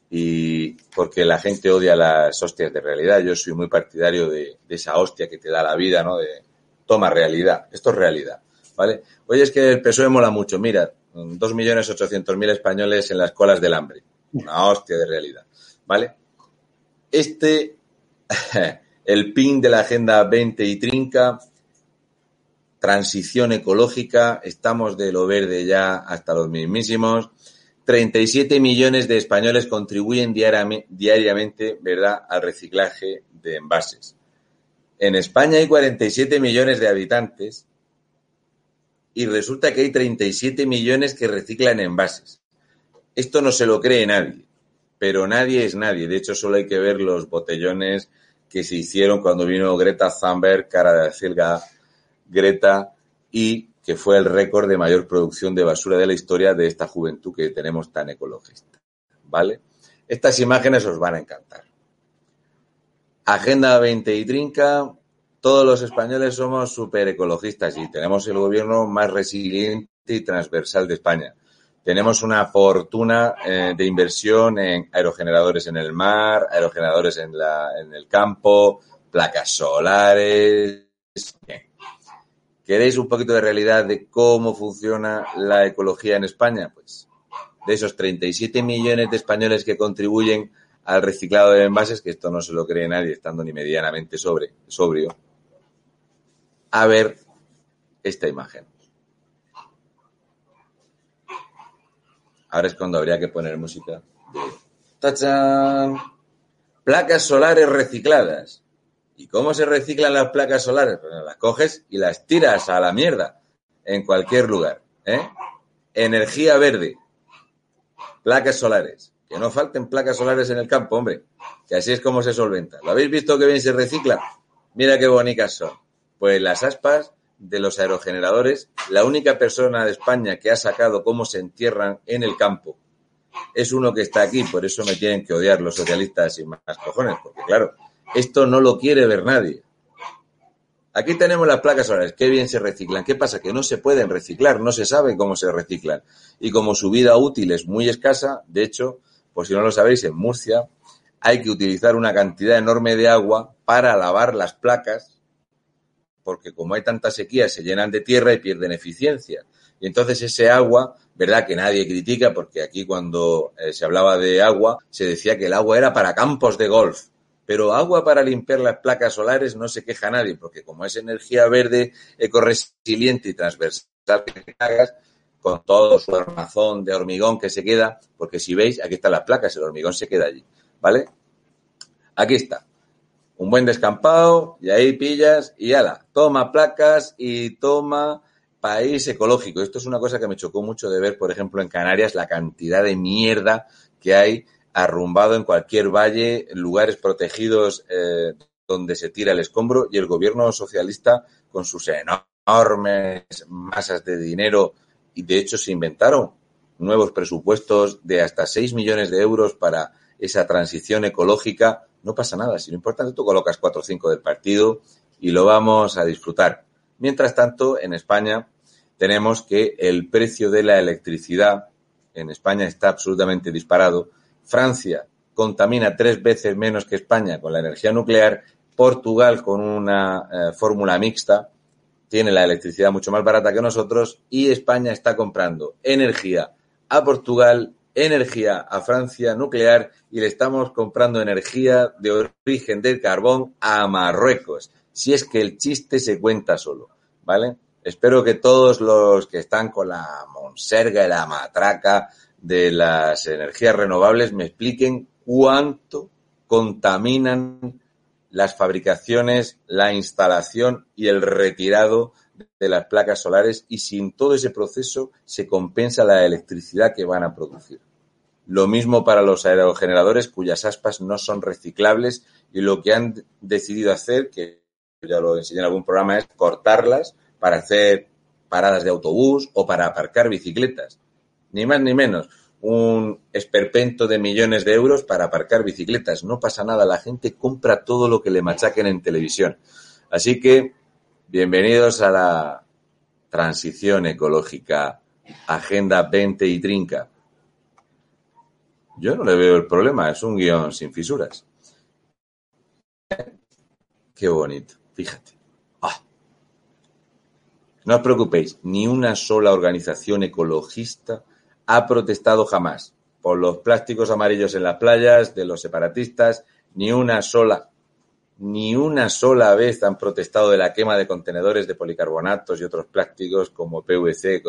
Speaker 2: y porque la gente odia las hostias de realidad. Yo soy muy partidario de, esa hostia que te da la vida, ¿no? De toma realidad. Esto es realidad, ¿vale? Oye, es que el PSOE mola mucho. Mira, 2.800.000 españoles en las colas del hambre. Una hostia de realidad, ¿vale? Este el PIN de la Agenda 20 y Trinca, transición ecológica, estamos de lo verde ya hasta los mismísimos. 37 millones de españoles contribuyen diariamente, ¿verdad?, al reciclaje de envases. En España hay 47 millones de habitantes y resulta que hay 37 millones que reciclan envases. Esto no se lo cree nadie, pero nadie es nadie. De hecho, solo hay que ver los botellones que se hicieron cuando vino Greta Thunberg, cara de acelga Greta, y que fue el récord de mayor producción de basura de la historia de esta juventud que tenemos tan ecologista. ¿Vale? Estas imágenes os van a encantar. Agenda 20 y Trinca, todos los españoles somos súper ecologistas y tenemos el gobierno más resiliente y transversal de España. Tenemos una fortuna eh, de inversión en aerogeneradores en el mar, aerogeneradores en el campo, placas solares. ¿Queréis un poquito de realidad de cómo funciona la ecología en España? Pues de esos 37 millones de españoles que contribuyen al reciclado de envases, que esto no se lo cree nadie estando ni medianamente sobre, sobrio, a ver esta imagen. Ahora es cuando habría que poner música ¡Tachán! Placas solares recicladas. ¿Y cómo se reciclan las placas solares? Pues las coges y las tiras a la mierda en cualquier lugar. ¿eh? Energía verde. Placas solares. Que no falten placas solares en el campo, hombre. Que así es como se solventa. ¿Lo habéis visto que bien se recicla? Mira qué bonitas son. Pues las aspas de los aerogeneradores, la única persona de España que ha sacado cómo se entierran en el campo es uno que está aquí, por eso me tienen que odiar los socialistas y más cojones, porque claro, esto no lo quiere ver nadie. Aquí tenemos las placas solares, qué bien se reciclan. ¿Qué pasa? Que no se pueden reciclar, no se sabe cómo se reciclan. Y como su vida útil es muy escasa, de hecho, por si no lo sabéis, en Murcia hay que utilizar una cantidad enorme de agua para lavar las placas porque como hay tanta sequía se llenan de tierra y pierden eficiencia. Y entonces ese agua, verdad que nadie critica, porque aquí cuando eh, se hablaba de agua se decía que el agua era para campos de golf. Pero agua para limpiar las placas solares no se queja nadie, porque como es energía verde, ecoresiliente y transversal que hagas, con todo su armazón de hormigón que se queda, porque si veis, aquí están las placas, el hormigón se queda allí, ¿vale? Aquí está un buen descampado y ahí pillas y ala, toma placas y toma país ecológico. Esto es una cosa que me chocó mucho de ver, por ejemplo, en Canarias, la cantidad de mierda que hay arrumbado en cualquier valle, lugares protegidos eh, donde se tira el escombro y el gobierno socialista con sus enormes masas de dinero y de hecho se inventaron nuevos presupuestos de hasta 6 millones de euros para esa transición ecológica no pasa nada. Si lo importante, tú colocas 4 o 5 del partido y lo vamos a disfrutar. Mientras tanto, en España tenemos que el precio de la electricidad en España está absolutamente disparado. Francia contamina tres veces menos que España con la energía nuclear. Portugal con una eh, fórmula mixta tiene la electricidad mucho más barata que nosotros y España está comprando energía a Portugal energía a Francia nuclear y le estamos comprando energía de origen del carbón a Marruecos. Si es que el chiste se cuenta solo, ¿vale? Espero que todos los que están con la monserga y la matraca de las energías renovables me expliquen cuánto contaminan las fabricaciones, la instalación y el retirado de las placas solares y sin todo ese proceso se compensa la electricidad que van a producir. Lo mismo para los aerogeneradores cuyas aspas no son reciclables y lo que han decidido hacer, que ya lo enseñé en algún programa, es cortarlas para hacer paradas de autobús o para aparcar bicicletas. Ni más ni menos. Un esperpento de millones de euros para aparcar bicicletas. No pasa nada, la gente compra todo lo que le machaquen en televisión. Así que, bienvenidos a la transición ecológica, Agenda 20 y Trinca. Yo no le veo el problema, es un guion sin fisuras. Qué bonito, fíjate. Ah. No os preocupéis, ni una sola organización ecologista ha protestado jamás por los plásticos amarillos en las playas de los separatistas, ni una sola, ni una sola vez han protestado de la quema de contenedores de policarbonatos y otros plásticos como PVC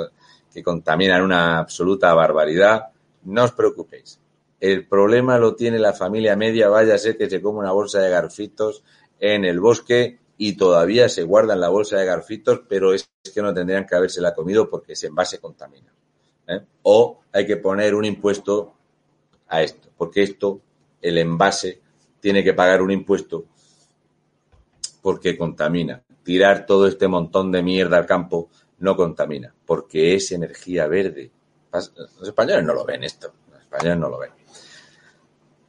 Speaker 2: que contaminan una absoluta barbaridad. No os preocupéis. El problema lo tiene la familia media, vaya a ser que se come una bolsa de garfitos en el bosque y todavía se guarda en la bolsa de garfitos, pero es que no tendrían que habérsela comido porque ese envase contamina. ¿Eh? O hay que poner un impuesto a esto, porque esto, el envase, tiene que pagar un impuesto porque contamina. Tirar todo este montón de mierda al campo no contamina, porque es energía verde. Los españoles no lo ven esto, los españoles no lo ven.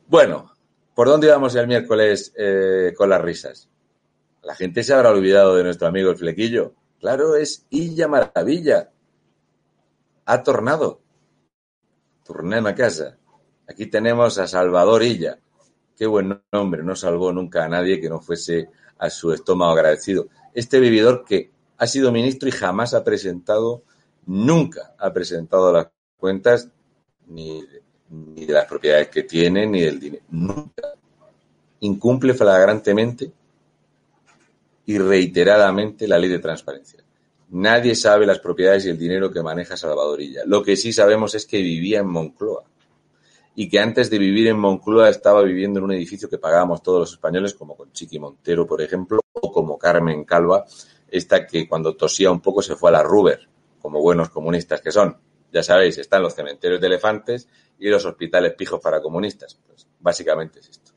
Speaker 2: Bueno, ¿por dónde íbamos el miércoles eh, con las risas? La gente se habrá olvidado de nuestro amigo el flequillo. Claro, es Illa Maravilla. Ha tornado. Tornem a casa. Aquí tenemos a Salvador Illa. Qué buen nombre, no salvó nunca a nadie que no fuese a su estómago agradecido. Este vividor que ha sido ministro y jamás ha presentado, nunca ha presentado las cuentas ni ni de las propiedades que tiene, ni del dinero. Nunca. Incumple flagrantemente y reiteradamente la ley de transparencia. Nadie sabe las propiedades y el dinero que maneja Salvadorilla. Lo que sí sabemos es que vivía en Moncloa y que antes de vivir en Moncloa estaba viviendo en un edificio que pagábamos todos los españoles, como con Chiqui Montero, por ejemplo, o como Carmen Calva, esta que cuando tosía un poco se fue a la Ruber, como buenos comunistas que son. Ya sabéis, están los cementerios de elefantes y los hospitales pijos para comunistas. Pues básicamente es esto.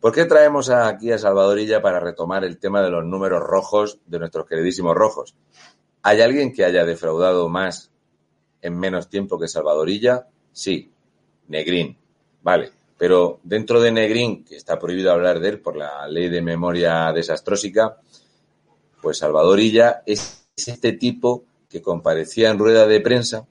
Speaker 2: ¿Por qué traemos aquí a Salvadorilla para retomar el tema de los números rojos de nuestros queridísimos rojos? ¿Hay alguien que haya defraudado más en menos tiempo que Salvadorilla? Sí, Negrín. Vale, pero dentro de Negrín, que está prohibido hablar de él por la ley de memoria desastrósica, pues Salvadorilla es este tipo que comparecía en rueda de prensa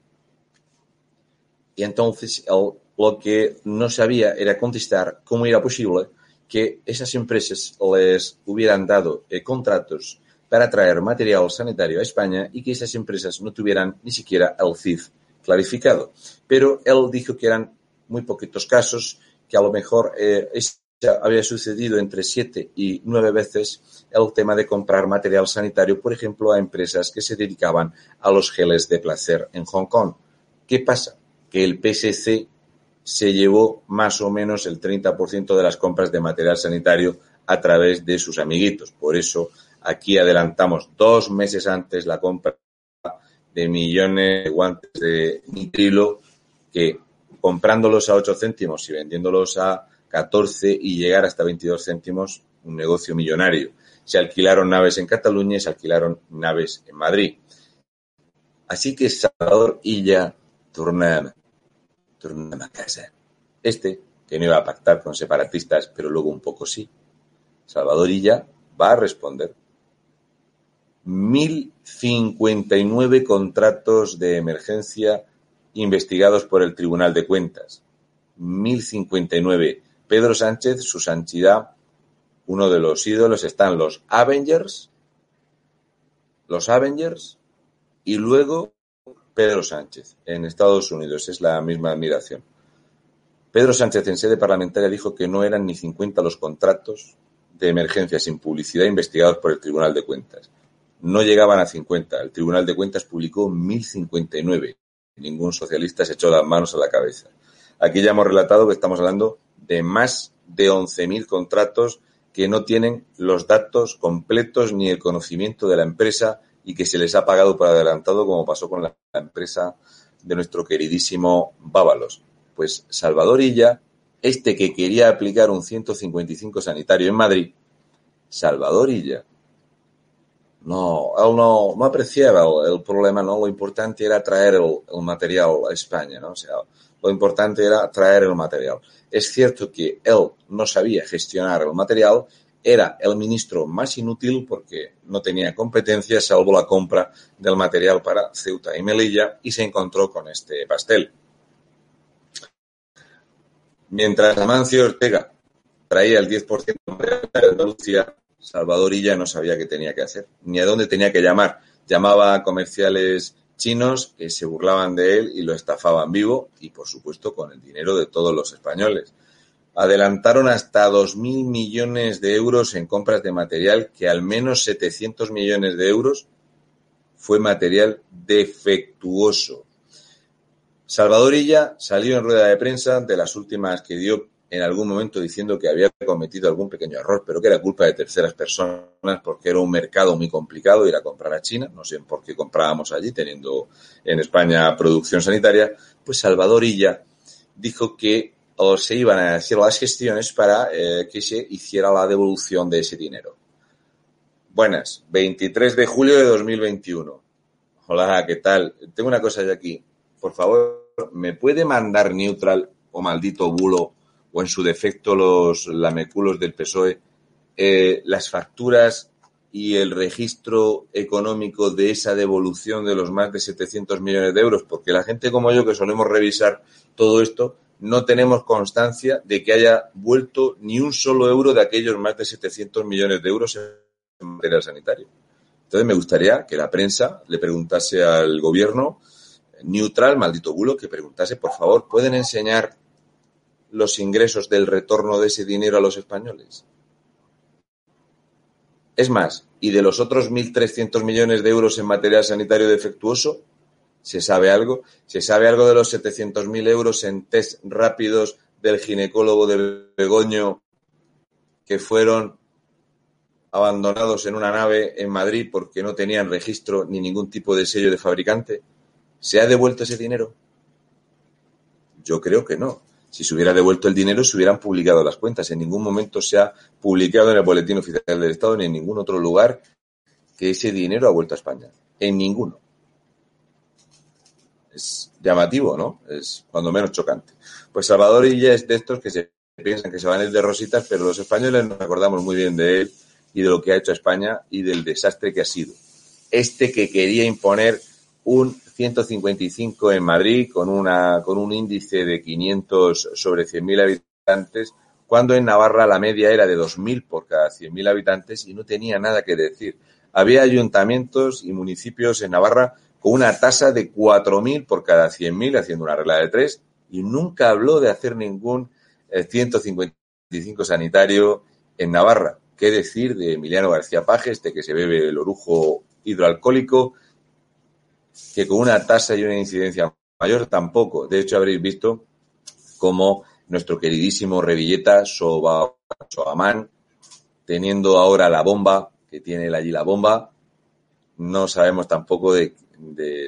Speaker 2: y entonces lo que no sabía era contestar cómo era posible que esas empresas les hubieran dado eh, contratos para traer material sanitario a España y que esas empresas no tuvieran ni siquiera el CIF clarificado. Pero él dijo que eran muy poquitos casos, que a lo mejor eh, había sucedido entre siete y nueve veces el tema de comprar material sanitario, por ejemplo, a empresas que se dedicaban a los geles de placer en Hong Kong. ¿Qué pasa? que el PSC se llevó más o menos el 30% de las compras de material sanitario a través de sus amiguitos. Por eso aquí adelantamos dos meses antes la compra de millones de guantes de nitrilo que comprándolos a 8 céntimos y vendiéndolos a 14 y llegar hasta 22 céntimos, un negocio millonario. Se alquilaron naves en Cataluña y se alquilaron naves en Madrid. Así que Salvador Illa Turnem casa. Este, que no iba a pactar con separatistas, pero luego un poco sí, Salvador Illa va a responder. 1.059 contratos de emergencia investigados por el Tribunal de Cuentas. 1.059. Pedro Sánchez, su santidad, uno de los ídolos, están los Avengers, los Avengers, y luego Pedro Sánchez, en Estados Unidos, es la misma admiración. Pedro Sánchez en sede parlamentaria dijo que no eran ni 50 los contratos de emergencia sin publicidad investigados por el Tribunal de Cuentas. No llegaban a 50. El Tribunal de Cuentas publicó 1059. Ningún socialista se echó las manos a la cabeza. Aquí ya hemos relatado que estamos hablando de más de 11.000 contratos que no tienen los datos completos ni el conocimiento de la empresa y que se les ha pagado por adelantado, como pasó con la empresa de nuestro queridísimo Bábalos. Pues Salvador Illa, este que quería aplicar un 155 sanitario en Madrid, Salvador Illa no, él no, apreciaba el, problema, ¿no? Lo importante era traer el, el, material a España, ¿no? O sea, lo importante era traer el material. Es cierto que él no sabía gestionar el material, era el ministro más inútil porque no tenía competencia salvo la compra del material para Ceuta y Melilla y se encontró con este pastel. Mientras Amancio Ortega traía el 10% de Andalucía, Salvador Illa no sabía qué tenía que hacer, ni a dónde tenía que llamar. Llamaba a comerciales chinos que se burlaban de él y lo estafaban vivo y, por supuesto, con el dinero de todos los españoles. Adelantaron hasta 2.000 millones de euros en compras de material, que al menos 700 millones de euros fue material defectuoso. Salvador Illa salió en rueda de prensa de las últimas que dio en algún momento diciendo que había cometido algún pequeño error, pero que era culpa de terceras personas porque era un mercado muy complicado ir a comprar a China, no sé por qué comprábamos allí teniendo en España producción sanitaria, pues Salvador Illa dijo que se iban a hacer las gestiones para eh, que se hiciera la devolución de ese dinero. Buenas, 23 de julio de 2021. Hola, ¿qué tal? Tengo una cosa de aquí. Por favor, ¿me puede mandar neutral o maldito bulo o en su defecto los lameculos del PSOE, eh, las facturas y el registro económico de esa devolución de los más de 700 millones de euros, porque la gente como yo que solemos revisar todo esto, no tenemos constancia de que haya vuelto ni un solo euro de aquellos más de 700 millones de euros en material sanitario. Entonces me gustaría que la prensa le preguntase al gobierno neutral, maldito bulo, que preguntase, por favor, ¿pueden enseñar los ingresos del retorno de ese dinero a los españoles? Es más, ¿y de los otros 1.300 millones de euros en material sanitario defectuoso? ¿Se sabe algo? ¿Se sabe algo de los 700.000 euros en test rápidos del ginecólogo de Begoño que fueron abandonados en una nave en Madrid porque no tenían registro ni ningún tipo de sello de fabricante? ¿Se ha devuelto ese dinero? Yo creo que no. Si se hubiera devuelto el dinero, se hubieran publicado las cuentas. En ningún momento se ha publicado en el Boletín Oficial del Estado ni en ningún otro lugar que ese dinero ha vuelto a España. En ninguno. Es llamativo, ¿no? Es cuando menos chocante. Pues Salvador Illa es de estos que se piensan que se van a ir de rositas, pero los españoles nos acordamos muy bien de él y de lo que ha hecho España y del desastre que ha sido. Este que quería imponer un 155 en Madrid con, una, con un índice de 500 sobre 100.000 habitantes, cuando en Navarra la media era de 2.000 por cada 100.000 habitantes y no tenía nada que decir. Había ayuntamientos y municipios en Navarra con una tasa de 4.000 por cada 100.000, haciendo una regla de tres, y nunca habló de hacer ningún 155 eh, sanitario en Navarra. ¿Qué decir de Emiliano García Paje, este que se bebe el orujo hidroalcohólico, que con una tasa y una incidencia mayor tampoco. De hecho, habréis visto cómo nuestro queridísimo Revilleta Sobaman, teniendo ahora la bomba, que tiene allí la bomba, no sabemos tampoco de,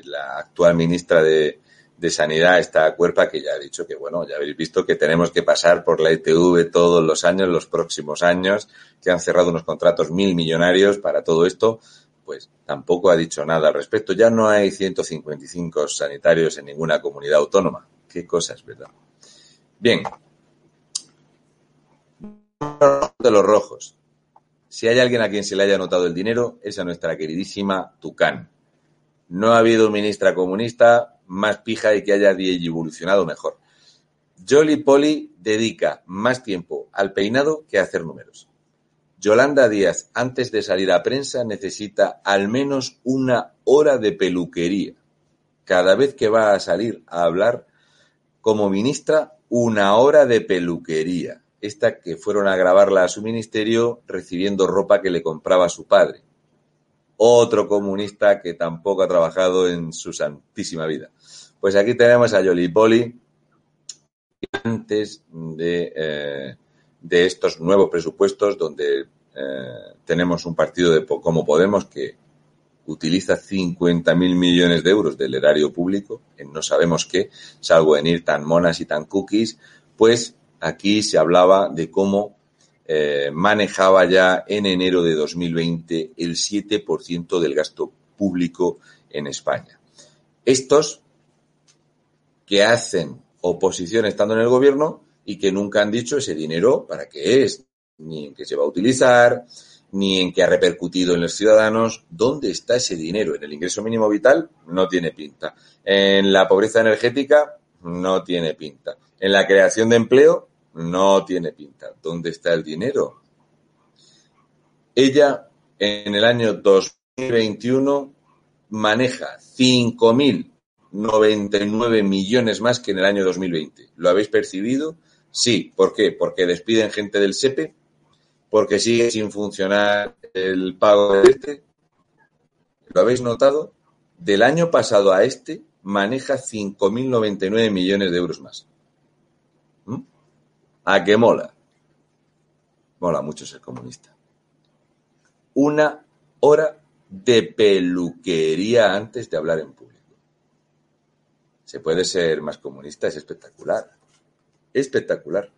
Speaker 2: la actual ministra de, de Sanidad, esta cuerpa, que ya ha dicho que, bueno, ya habéis visto que tenemos que pasar por la ITV todos los años, los próximos años, que han cerrado unos contratos mil millonarios para todo esto pues tampoco ha dicho nada al respecto. Ya no hay 155 sanitarios en ninguna comunidad autónoma. Qué cosas, ¿verdad? Bien. De los rojos. Si hay alguien a quien se le haya notado el dinero, es a nuestra queridísima Tucán. No ha habido ministra comunista más pija y que haya evolucionado mejor. Jolly Polly dedica más tiempo al peinado que a hacer números. Yolanda Díaz, antes de salir a prensa, necesita al menos una hora de peluquería. Cada vez que va a salir a hablar como ministra, una hora de peluquería. Esta que fueron a grabarla a su ministerio recibiendo ropa que le compraba su padre. Otro comunista que tampoco ha trabajado en su santísima vida. Pues aquí tenemos a Yoli Poli antes de eh, de estos nuevos presupuestos donde eh, tenemos un partido de, como Podemos que utiliza 50.000 millones de euros del erario público en no sabemos qué, salvo en ir tan monas y tan cookies, pues aquí se hablaba de cómo eh, manejaba ya en enero de 2020 el 7% del gasto público en España. Estos que hacen oposición estando en el gobierno y que nunca han dicho ese dinero para qué es, ni en qué se va a utilizar, ni en qué ha repercutido en los ciudadanos. ¿Dónde está ese dinero? En el ingreso mínimo vital no tiene pinta. En la pobreza energética no tiene pinta. En la creación de empleo no tiene pinta. ¿Dónde está el dinero? Ella en el año 2021 maneja 5.099 millones más que en el año 2020. ¿Lo habéis percibido? Sí. ¿Por qué? Porque despiden gente del SEPE, porque sigue sin funcionar el pago de este. ¿Lo habéis notado? Del año pasado a este maneja 5.099 millones de euros más. ¿Mm? ¿A qué mola? Mola mucho ser comunista. Una hora de peluquería antes de hablar en público. Se puede ser más comunista, es espectacular. Espectacular.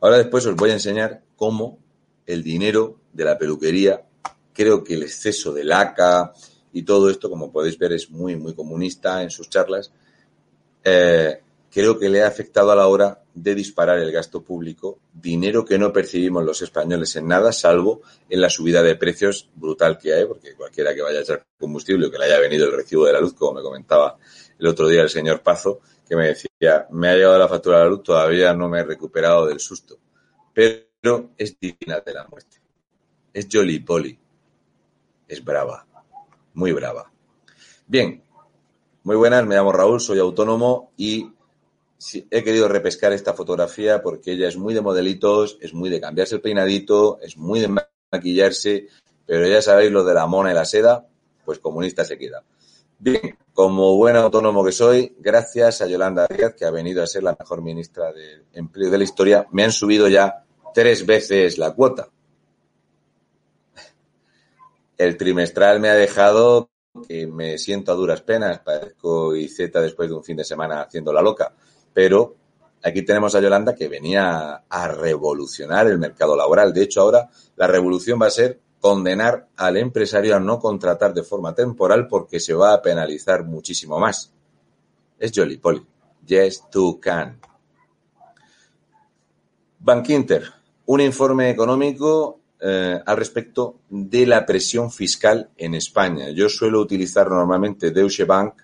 Speaker 2: Ahora después os voy a enseñar cómo el dinero de la peluquería, creo que el exceso de laca y todo esto, como podéis ver, es muy, muy comunista en sus charlas. Eh, creo que le ha afectado a la hora de disparar el gasto público, dinero que no percibimos los españoles en nada, salvo en la subida de precios brutal que hay, porque cualquiera que vaya a echar combustible o que le haya venido el recibo de la luz, como me comentaba el otro día el señor Pazo, que me decía, me ha llegado la factura de la luz, todavía no me he recuperado del susto. Pero es digna de la muerte. Es Jolly Polly. Es brava. Muy brava. Bien. Muy buenas, me llamo Raúl, soy autónomo y he querido repescar esta fotografía porque ella es muy de modelitos, es muy de cambiarse el peinadito, es muy de maquillarse, pero ya sabéis lo de la mona y la seda, pues comunista se queda. Bien, como buen autónomo que soy, gracias a Yolanda Díaz, que ha venido a ser la mejor ministra de Empleo de la historia, me han subido ya tres veces la cuota. El trimestral me ha dejado que me siento a duras penas, parezco Z después de un fin de semana haciendo la loca, pero aquí tenemos a Yolanda que venía a revolucionar el mercado laboral. De hecho, ahora la revolución va a ser condenar al empresario a no contratar de forma temporal porque se va a penalizar muchísimo más. Es Jolly Polly. Yes, to can. Bank Inter, un informe económico eh, al respecto de la presión fiscal en España. Yo suelo utilizar normalmente Deutsche Bank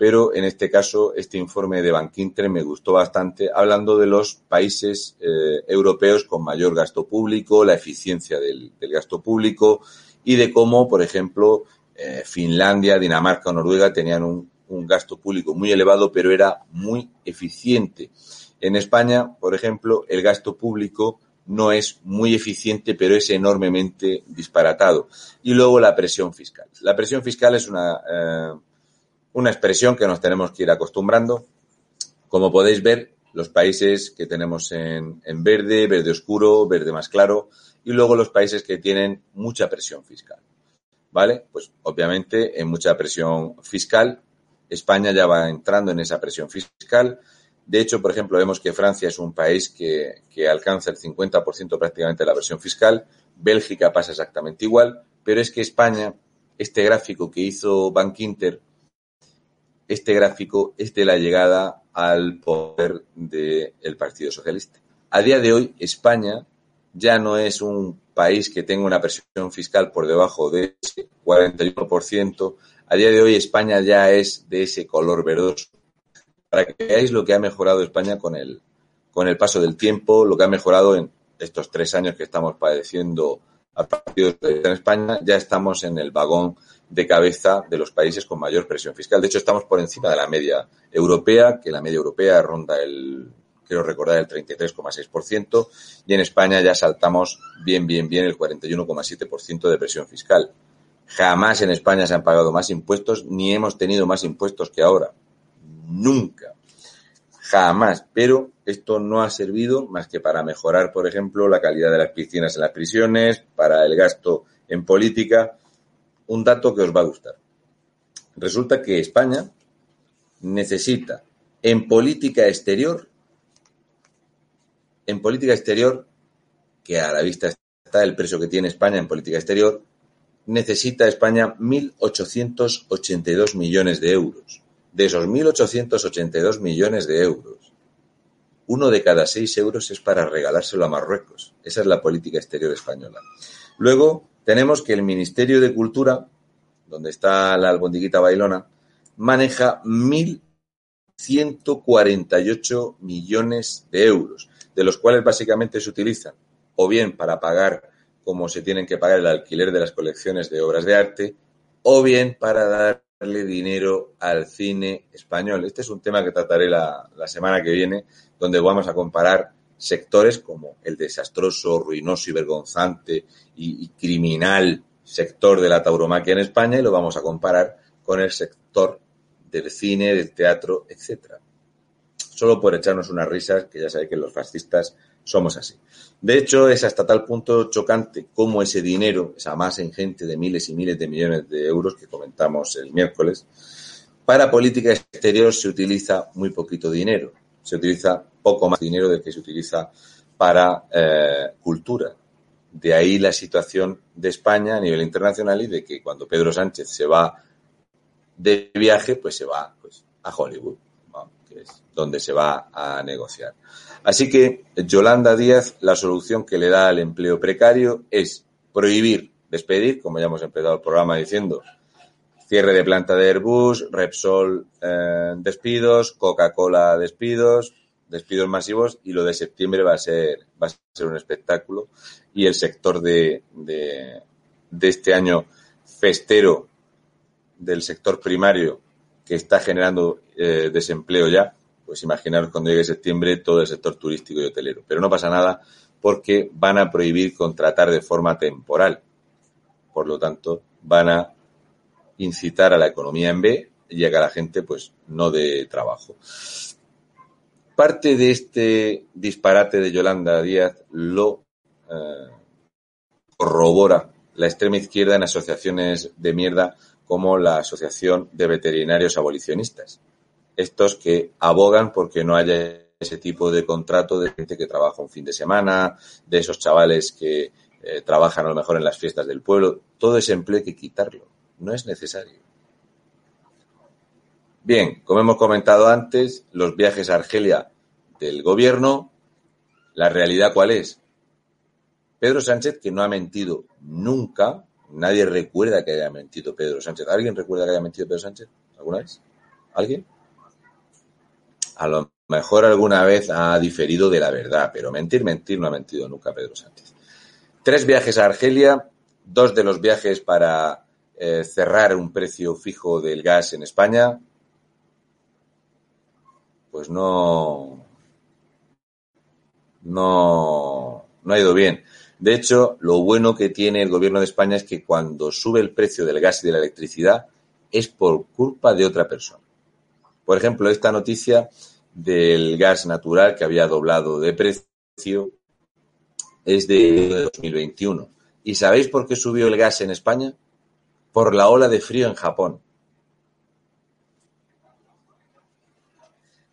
Speaker 2: pero en este caso este informe de Bankinter me gustó bastante, hablando de los países eh, europeos con mayor gasto público, la eficiencia del, gasto público y de cómo, por ejemplo, eh, Finlandia, Dinamarca o Noruega tenían un, gasto público muy elevado, pero era muy eficiente. En España, por ejemplo, el gasto público no es muy eficiente, pero es enormemente disparatado. Y luego la presión fiscal. La presión fiscal es una, eh, una expresión que nos tenemos que ir acostumbrando. Como podéis ver, los países que tenemos en, verde, verde oscuro, verde más claro, y luego los países que tienen mucha presión fiscal. ¿Vale? Pues obviamente en mucha presión fiscal, España ya va entrando en esa presión fiscal. De hecho, por ejemplo, vemos que Francia es un país que, alcanza el 50% prácticamente de la presión fiscal, Bélgica pasa exactamente igual, pero es que España, este gráfico que hizo Bank Inter, este gráfico es de la llegada al poder del Partido Socialista. A día de hoy, España ya no es un país que tenga una presión fiscal por debajo de ese 41%. A día de hoy, España ya es de ese color verdoso. Para que veáis lo que ha mejorado España con el, con el paso del tiempo, lo que ha mejorado en estos tres años que estamos padeciendo a Partido Socialista en España, ya estamos en el vagón de cabeza de los países con mayor presión fiscal. De hecho, estamos por encima de la media europea, que la media europea ronda el, quiero recordar, el 33,6%, y en España ya saltamos bien, bien, bien el 41,7% de presión fiscal. Jamás en España se han pagado más impuestos, ni hemos tenido más impuestos que ahora. Nunca. Jamás. Pero esto no ha servido más que para mejorar, por ejemplo, la calidad de las piscinas en las prisiones, para el gasto en política, un dato que os va a gustar. Resulta que España necesita en política exterior en política exterior, que a la vista está el precio que tiene España en política exterior, necesita España 1.882 millones de euros. De esos 1.882 millones de euros, uno de cada seis euros es para regalárselo a Marruecos. Esa es la política exterior española. Luego tenemos que el Ministerio de Cultura, donde está la albondiguita bailona, maneja 1.148 millones de euros, de los cuales básicamente se utilizan o bien para pagar como se tienen que pagar el alquiler de las colecciones de obras de arte, o bien para darle dinero al cine español. Este es un tema que trataré la, semana que viene, donde vamos a comparar sectores como el desastroso, ruinoso y vergonzante y, criminal sector de la tauromaquia en España y lo vamos a comparar con el sector del cine, del teatro, etcétera. Solo por echarnos unas risas, que ya sabéis que los fascistas somos así. De hecho, es hasta tal punto chocante como ese dinero, esa masa ingente de miles y miles de millones de euros que comentamos el miércoles, para política exterior se utiliza muy poquito dinero. Se utiliza poco más dinero del que se utiliza para eh, cultura. De ahí la situación de España a nivel internacional y de que cuando Pedro Sánchez se va de viaje, pues se va pues, a Hollywood, que es donde se va a negociar. Así que Yolanda Díaz, la solución que le da al empleo precario es prohibir despedir, como ya hemos empezado el programa diciendo, cierre de planta de Airbus, Repsol eh, despidos, Coca-Cola despidos, despidos masivos y lo de septiembre va a ser, va a ser un espectáculo y el sector de, de, este año festero del sector primario que está generando eh, desempleo ya, pues imaginaros cuando llegue septiembre todo el sector turístico y hotelero. Pero no pasa nada porque van a prohibir contratar de forma temporal. Por lo tanto, van a incitar a la economía en B y a que la gente pues no de trabajo. Parte de este disparate de Yolanda Díaz lo eh, corrobora la extrema izquierda en asociaciones de mierda como la Asociación de Veterinarios Abolicionistas estos que abogan porque no haya ese tipo de contrato de gente que trabaja un fin de semana, de esos chavales que eh, trabajan a lo mejor en las fiestas del pueblo. Todo ese empleo hay que quitarlo. No es necesario. Bien, como hemos comentado antes, los viajes a Argelia del gobierno, la realidad cuál es? Pedro Sánchez, que no ha mentido nunca, nadie recuerda que haya mentido Pedro Sánchez. ¿Alguien recuerda que haya mentido Pedro Sánchez alguna vez? ¿Alguien? a lo mejor alguna vez ha diferido de la verdad, pero mentir, mentir no ha mentido nunca Pedro Sánchez. Tres viajes a Argelia, dos de los viajes para eh, cerrar un precio fijo del gas en España, pues no, no, no ha ido bien. De hecho, lo bueno que tiene el gobierno de España es que cuando sube el precio del gas y de la electricidad es por culpa de otra persona. Por ejemplo, esta noticia del gas natural que había doblado de precio es de 2021. ¿Y sabéis por qué subió el gas en España? Por la ola de frío en Japón.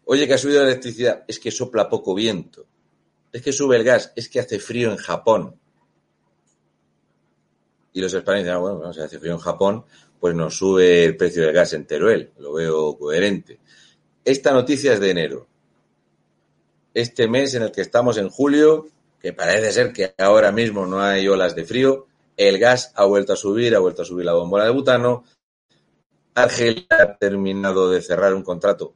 Speaker 2: Oye, que ha subido la electricidad. Es que sopla poco viento. Es que sube el gas. Es que hace frío en Japón. Y los españoles dicen, ah, bueno, si hace frío en Japón, pues nos sube el precio del gas en Teruel. Lo veo coherente. Esta noticia es de enero. Este mes en el que estamos en julio, que parece ser que ahora mismo no hay olas de frío, el gas ha vuelto a subir, ha vuelto a subir la bombola de butano. Argelia ha terminado de cerrar un contrato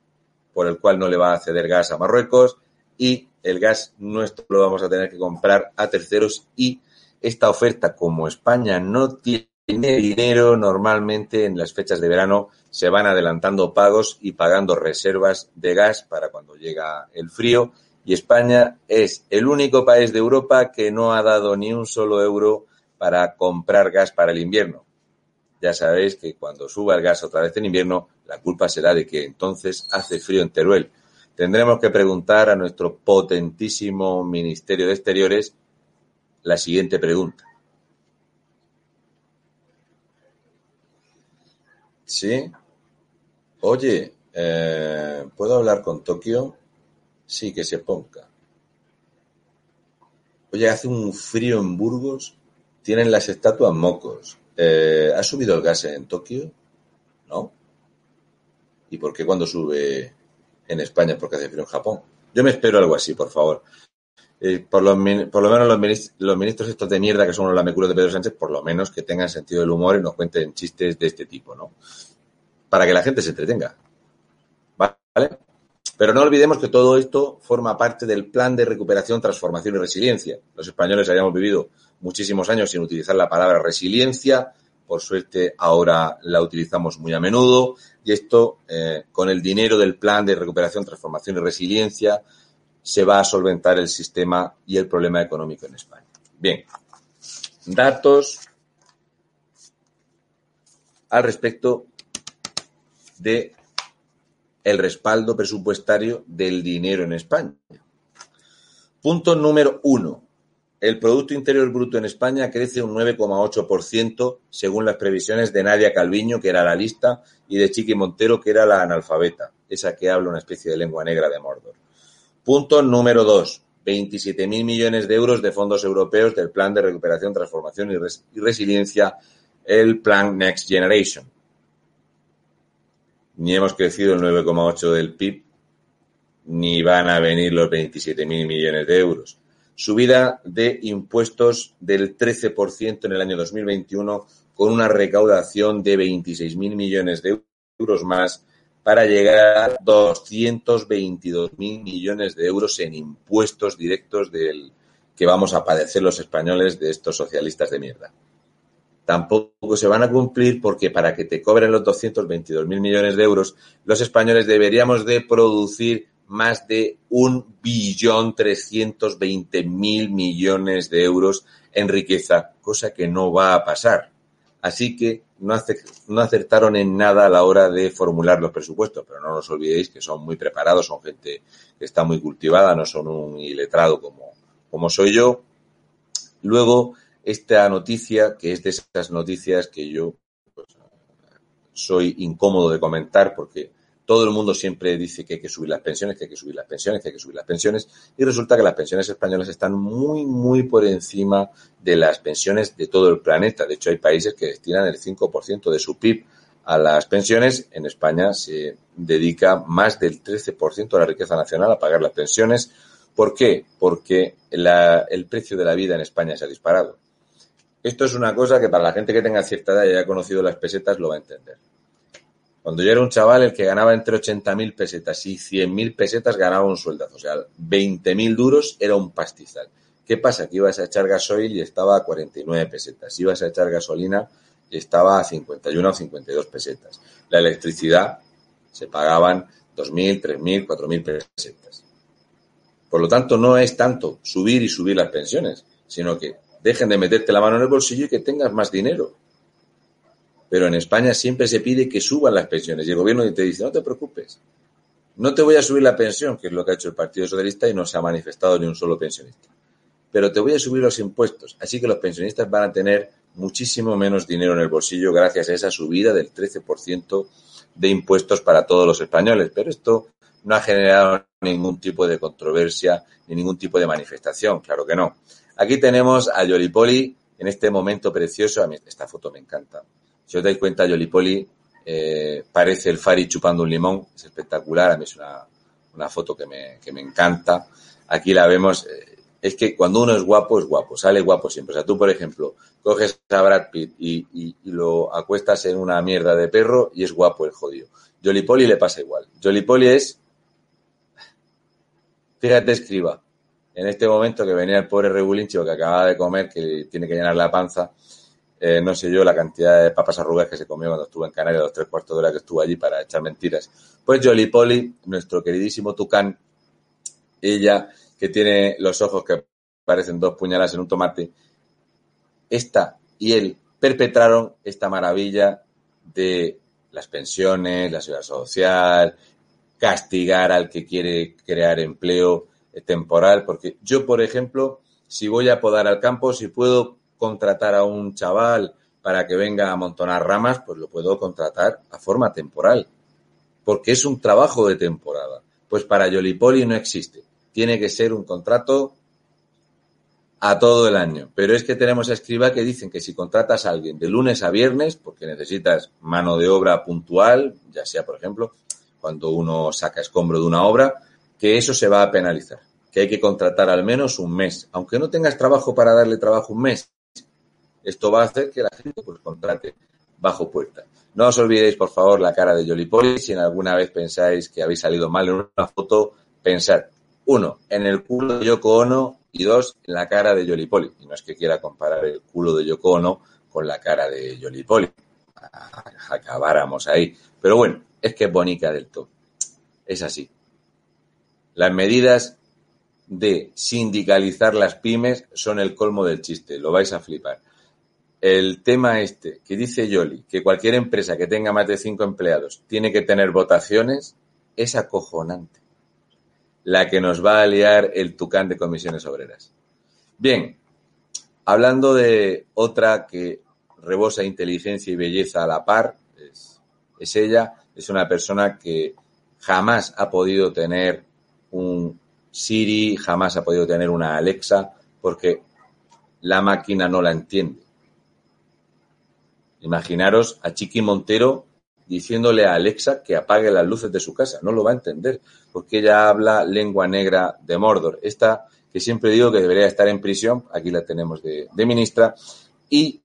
Speaker 2: por el cual no le va a ceder gas a Marruecos y el gas nuestro lo vamos a tener que comprar a terceros y esta oferta, como España no tiene dinero, normalmente en las fechas de verano se van adelantando pagos y pagando reservas de gas para cuando llega el frío. Y España es el único país de Europa que no ha dado ni un solo euro para comprar gas para el invierno. Ya sabéis que cuando suba el gas otra vez en invierno, la culpa será de que entonces hace frío en Teruel. Tendremos que preguntar a nuestro potentísimo Ministerio de Exteriores la siguiente pregunta. Sí, Oye, eh, ¿puedo hablar con Tokio? Sí, que se ponga. Oye, hace un frío en Burgos, tienen las estatuas mocos. Eh, ¿Ha subido el gas en Tokio? ¿No? ¿Y por qué cuando sube en España? Porque hace frío en Japón. Yo me espero algo así, por favor. Por, lo, por, lo, menos los ministros, los ministros, estos de mierda que son los lameculos de Pedro Sánchez, por lo menos que tengan sentido del humor y nos cuenten chistes de este tipo, ¿no? Para que la gente se entretenga. ¿Vale? Pero no olvidemos que todo esto forma parte del plan de recuperación, transformación y resiliencia. Los españoles habíamos vivido muchísimos años sin utilizar la palabra resiliencia. Por suerte, ahora la utilizamos muy a menudo. Y esto, eh, con el dinero del plan de recuperación, transformación y resiliencia, se va a solventar el sistema y el problema económico en España. Bien, datos al respecto de el respaldo presupuestario del dinero en España. Punto número uno. El Producto Interior Bruto en España crece un 9,8% según las previsiones de Nadia Calviño, que era la lista, y de Chiqui Montero, que era la analfabeta, esa que habla una especie de lengua negra de Mordor. Punto número dos. 27.000 millones de euros de fondos europeos del Plan de Recuperación, Transformación y, Resiliencia, el Plan Next Generation ni hemos crecido el 9,8 del PIB, ni van a venir los 27.000 millones de euros. Subida de impuestos del 13% en el año 2021 con una recaudación de 26.000 millones de euros más para llegar a 222.000 millones de euros en impuestos directos del que vamos a padecer los españoles de estos socialistas de mierda tampoco se van a cumplir porque para que te cobren los 222 mil millones de euros, los españoles deberíamos de producir más de un billón 320 mil millones de euros en riqueza, cosa que no va a pasar. Así que no, acertaron en nada a la hora de formular los presupuestos, pero no os olvidéis que son muy preparados, son gente que está muy cultivada, no son un iletrado como, como soy yo. Luego, esta noticia, que es de esas noticias que yo pues, soy incómodo de comentar porque todo el mundo siempre dice que hay que subir las pensiones, que hay que subir las pensiones, que hay que subir las pensiones, y resulta que las pensiones españolas están muy, muy por encima de las pensiones de todo el planeta. De hecho, hay países que destinan el 5% de su PIB a las pensiones. En España se dedica más del 13% de la riqueza nacional a pagar las pensiones. ¿Por qué? Porque el precio de la vida en España se ha disparado. Esto es una cosa que para la gente que tenga cierta edad y haya conocido las pesetas lo va a entender. Cuando yo era un chaval, el que ganaba entre 80.000 pesetas y 100.000 pesetas ganaba un sueldazo. O sea, 20.000 duros era un pastizal. ¿Qué pasa? Que ibas a echar gasoil y estaba a 49 pesetas. Ibas a echar gasolina y estaba a 51 o 52 pesetas. La electricidad se pagaban 2.000, 3.000, 4.000 pesetas. Por lo tanto, no es tanto subir y subir las pensiones, sino que dejen de meterte la mano en el bolsillo y que tengas más dinero. Pero en España siempre se pide que suban las pensiones y el gobierno te dice, no te preocupes, no te voy a subir la pensión, que es lo que ha hecho el Partido Socialista y no se ha manifestado ni un solo pensionista. Pero te voy a subir los impuestos. Así que los pensionistas van a tener muchísimo menos dinero en el bolsillo gracias a esa subida del 13% de impuestos para todos los españoles. Pero esto no ha generado ningún tipo de controversia ni ningún tipo de manifestación, claro que no. Aquí tenemos a Yolipoli en este momento precioso. A mí esta foto me encanta. Si os dais cuenta, Yolipoli eh, parece el Fari chupando un limón. Es espectacular. A mí es una, foto que me, que me, encanta. Aquí la vemos. Eh, es que cuando uno es guapo, es guapo. Sale guapo siempre. O sea, tú, por ejemplo, coges a Brad Pitt y, y, lo acuestas en una mierda de perro y es guapo el jodido. Jolipoli le pasa igual. Jolipoli es... Fíjate, escriba en este momento que venía el pobre Regulincho que acababa de comer, que tiene que llenar la panza, eh, no sé yo la cantidad de papas arrugas que se comió cuando estuvo en Canarias, los tres cuartos de hora que estuvo allí para echar mentiras. Pues Jolly Polly, nuestro queridísimo Tucán, ella que tiene los ojos que parecen dos puñalas en un tomate, esta y él perpetraron esta maravilla de las pensiones, la seguridad social, castigar al que quiere crear empleo, temporal, porque yo, por ejemplo, si voy a podar al campo, si puedo contratar a un chaval para que venga a amontonar ramas, pues lo puedo contratar a forma temporal, porque es un trabajo de temporada. Pues para Yolipoli no existe. Tiene que ser un contrato a todo el año. Pero es que tenemos a escriba que dicen que si contratas a alguien de lunes a viernes, porque necesitas mano de obra puntual, ya sea, por ejemplo, cuando uno saca escombro de una obra, que eso se va a penalizar, que hay que contratar al menos un mes, aunque no tengas trabajo para darle trabajo un mes. Esto va a hacer que la gente pues contrate bajo puerta. No os olvidéis, por favor, la cara de Jolly Si en alguna vez pensáis que habéis salido mal en una foto, pensad, uno, en el culo de Yoko Ono y dos, en la cara de Yolipoli. Y no es que quiera comparar el culo de Yoko Ono con la cara de Yolipoli. Acabáramos ahí. Pero bueno, es que es bonita del todo. Es así. Las medidas de sindicalizar las pymes son el colmo del chiste. Lo vais a flipar. El tema este que dice Yoli, que cualquier empresa que tenga más de cinco empleados tiene que tener votaciones, es acojonante la que nos va a liar el tucán de comisiones obreras. Bien, hablando de otra que rebosa inteligencia y belleza a la par, es, es ella, es una persona que jamás ha podido tener un Siri, jamás ha podido tener una Alexa, porque la máquina no la entiende. Imaginaros a Chiqui Montero diciéndole a Alexa que apague las luces de su casa. No lo va a entender, porque ella habla lengua negra de Mordor. Esta que siempre digo que debería estar en prisión, aquí la tenemos de, ministra, y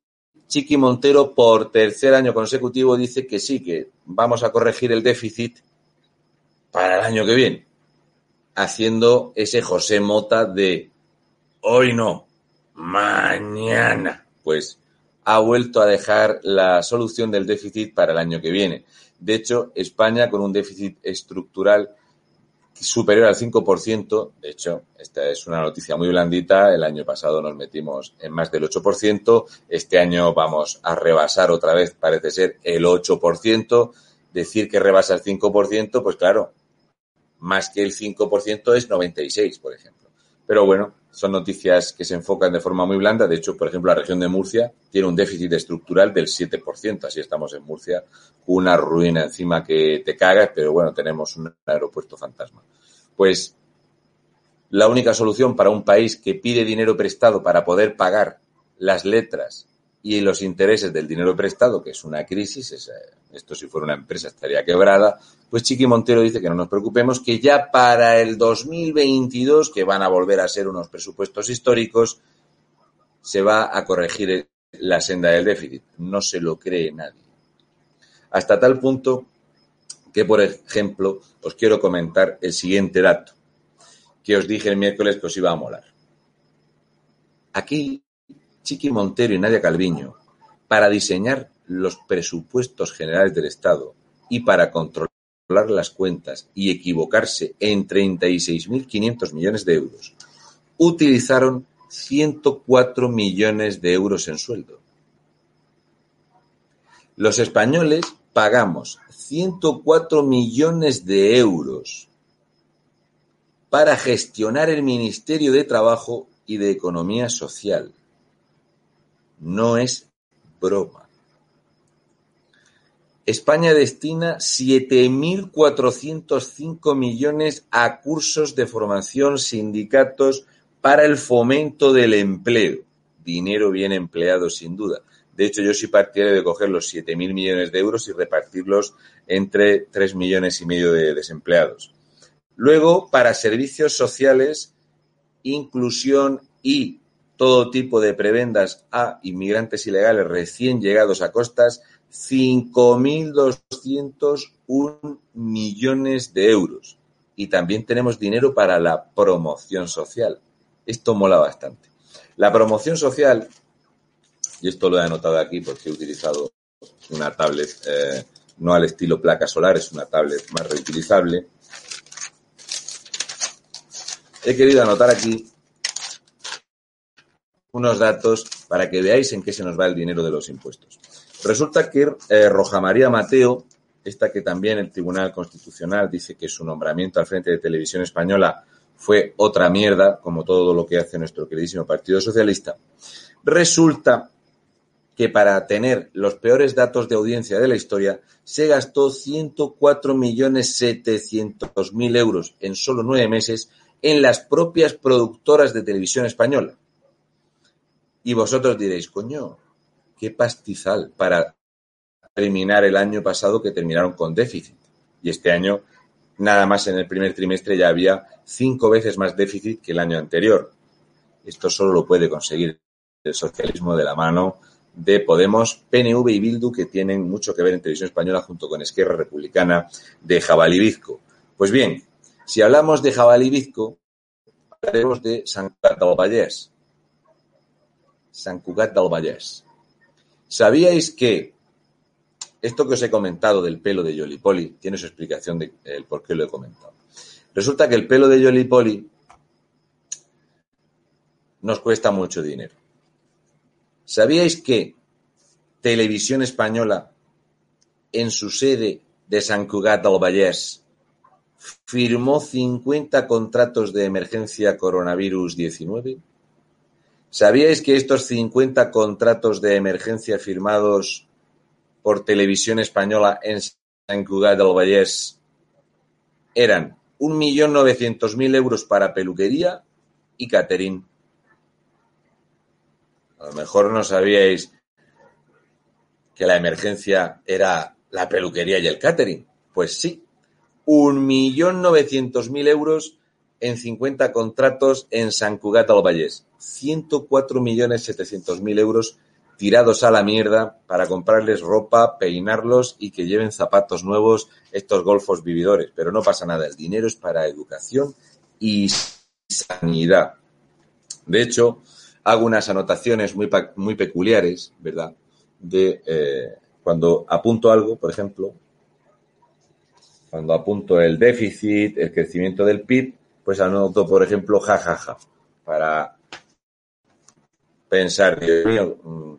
Speaker 2: Chiqui Montero por tercer año consecutivo dice que sí, que vamos a corregir el déficit para el año que viene, haciendo ese José Mota de hoy no, mañana. Pues ha vuelto a dejar la solución del déficit para el año que viene. De hecho, España, con un déficit estructural superior al 5%, de hecho, esta es una noticia muy blandita, el año pasado nos metimos en más del 8%, este año vamos a rebasar otra vez, parece ser, el 8%, decir que rebasa el 5%, pues claro, más que el 5% es 96, por ejemplo. Pero bueno, son noticias que se enfocan de forma muy blanda. De hecho, por ejemplo, la región de Murcia tiene un déficit estructural del 7%. Así estamos en Murcia, una ruina encima que te cagas, pero bueno, tenemos un aeropuerto fantasma. Pues la única solución para un país que pide dinero prestado para poder pagar las letras y los intereses del dinero prestado, que es una crisis, es, esto si fuera una empresa estaría quebrada, pues Chiqui Montero dice que no nos preocupemos, que ya para el 2022, que van a volver a ser unos presupuestos históricos, se va a corregir la senda del déficit. No se lo cree nadie. Hasta tal punto que, por ejemplo, os quiero comentar el siguiente dato que os dije el miércoles que os iba a molar. Aquí, Chiqui Montero y Nadia Calviño, para diseñar los presupuestos generales del Estado y para controlar las cuentas y equivocarse en 36.500 millones de euros, utilizaron 104 millones de euros en sueldo. Los españoles pagamos 104 millones de euros para gestionar el Ministerio de Trabajo y de Economía Social. No es broma. España destina 7.405 millones a cursos de formación, sindicatos para el fomento del empleo. Dinero bien empleado, sin duda. De hecho, yo sí partiría de coger los 7.000 millones de euros y repartirlos entre 3 millones y medio de desempleados. Luego, para servicios sociales, inclusión y todo tipo de prebendas a inmigrantes ilegales recién llegados a costas, 5.201 millones de euros. Y también tenemos dinero para la promoción social. Esto mola bastante. La promoción social, y esto lo he anotado aquí porque he utilizado una tablet, eh, no al estilo placa solar, es una tablet más reutilizable. He querido anotar aquí unos datos para que veáis en qué se nos va el dinero de los impuestos. Resulta que eh, Roja María Mateo, esta que también el Tribunal Constitucional dice que su nombramiento al frente de Televisión Española fue otra mierda, como todo lo que hace nuestro queridísimo Partido Socialista, resulta que para tener los peores datos de audiencia de la historia se gastó 104.700.000 euros en solo nueve meses en las propias productoras de televisión española. Y vosotros diréis, coño, qué pastizal para terminar el año pasado que terminaron con déficit. Y este año, nada más en el primer trimestre, ya había cinco veces más déficit que el año anterior. Esto solo lo puede conseguir el socialismo de la mano de Podemos, PNV y Bildu, que tienen mucho que ver en televisión española junto con Esquerra Republicana de Jabalibizco. Pues bien, si hablamos de Jabalibizco, hablaremos de San Cugat del Vallès. San Cugat del Vallès. ¿Sabíais que esto que os he comentado del pelo de Yolipoli tiene su explicación de por qué lo he comentado? Resulta que el pelo de Yolipoli nos cuesta mucho dinero. ¿Sabíais que Televisión Española, en su sede de San Cugat del Vallès, firmó 50 contratos de emergencia coronavirus 19? ¿Sabíais que estos 50 contratos de emergencia firmados por Televisión Española en San Cugat del Vallès eran 1.900.000 euros para peluquería y catering? A lo mejor no sabíais que la emergencia era la peluquería y el catering. Pues sí, un millón novecientos mil euros en 50 contratos en San Cugat del Vallès. 104 millones 700 mil euros tirados a la mierda para comprarles ropa, peinarlos y que lleven zapatos nuevos estos golfos vividores. Pero no pasa nada, el dinero es para educación y sanidad. De hecho, hago unas anotaciones muy, muy peculiares, ¿verdad? De eh, cuando apunto algo, por ejemplo, cuando apunto el déficit, el crecimiento del PIB, pues anoto, por ejemplo, jajaja, para pensar, Dios mío, mm,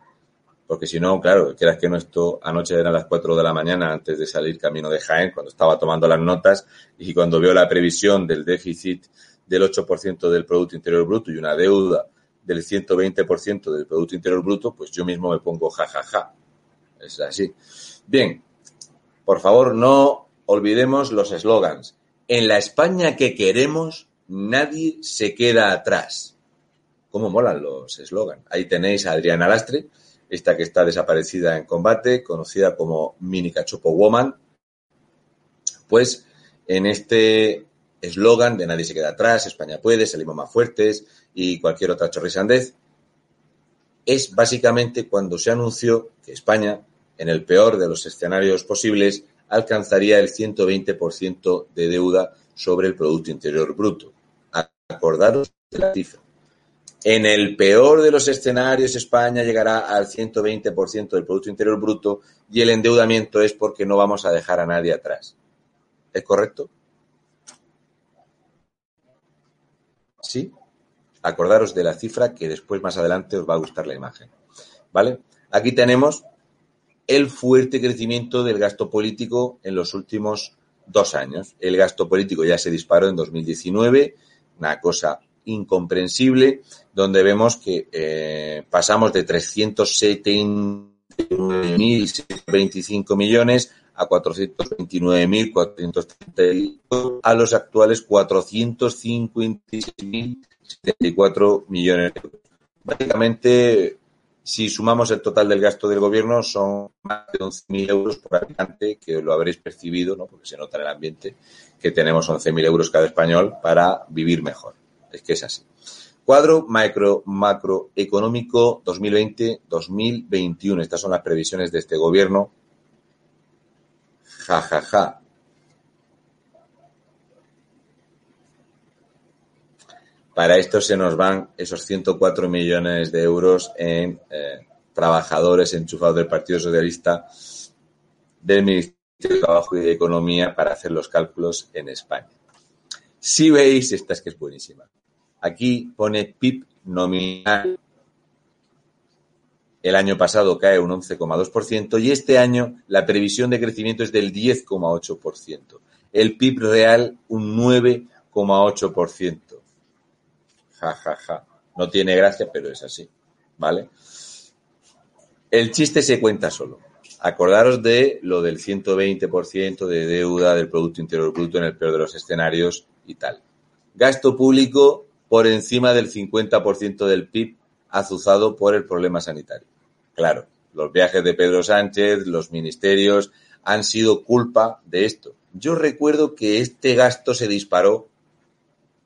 Speaker 2: porque si no, claro, quieras que no esto, anoche eran las 4 de la mañana antes de salir camino de Jaén, cuando estaba tomando las notas y cuando veo la previsión del déficit del 8% del Producto Interior Bruto y una deuda del 120% del Producto Interior Bruto, pues yo mismo me pongo jajaja. Es así. Bien, por favor, no olvidemos los eslogans. En la España que queremos, nadie se queda atrás. ¿Cómo molan los eslogans? Ahí tenéis a Adriana Lastre, esta que está desaparecida en combate, conocida como Mini Cachopo Woman. Pues en este eslogan de nadie se queda atrás, España puede, salimos más fuertes y cualquier otra chorrisandez, es básicamente cuando se anunció que España, en el peor de los escenarios posibles, alcanzaría el 120% de deuda sobre el Producto Interior Bruto. Acordaros de la cifra. En el peor de los escenarios, España llegará al 120% del Producto Interior Bruto y el endeudamiento es porque no vamos a dejar a nadie atrás. ¿Es correcto? ¿Sí? Acordaros de la cifra que después más adelante os va a gustar la imagen. ¿Vale? Aquí tenemos el fuerte crecimiento del gasto político en los últimos dos años. El gasto político ya se disparó en 2019, una cosa incomprensible, donde vemos que eh, pasamos de 379.025 millones a 429.430 a los actuales 456.074 millones de euros. Básicamente, si sumamos el total del gasto del gobierno, son más de 11.000 euros por habitante, que lo habréis percibido, ¿no? porque se nota en el ambiente que tenemos 11.000 euros cada español para vivir mejor. Es que es así. Cuadro macro, macroeconómico 2020-2021. Estas son las previsiones de este gobierno jajaja ja, ja. Para esto se nos van esos 104 millones de euros en eh, trabajadores enchufados del Partido Socialista del Ministerio de Trabajo y de Economía para hacer los cálculos en España. Si veis, esta es que es buenísima. Aquí pone PIB nominal el año pasado cae un 11,2% y este año la previsión de crecimiento es del 10,8%. El PIB real un 9,8%. Ja, ja, ja. No tiene gracia, pero es así. ¿Vale? El chiste se cuenta solo. Acordaros de lo del 120% de deuda del Producto Interior Bruto en el peor de los escenarios y tal. Gasto público por encima del 50% del PIB azuzado por el problema sanitario. Claro, los viajes de Pedro Sánchez, los ministerios, han sido culpa de esto. Yo recuerdo que este gasto se disparó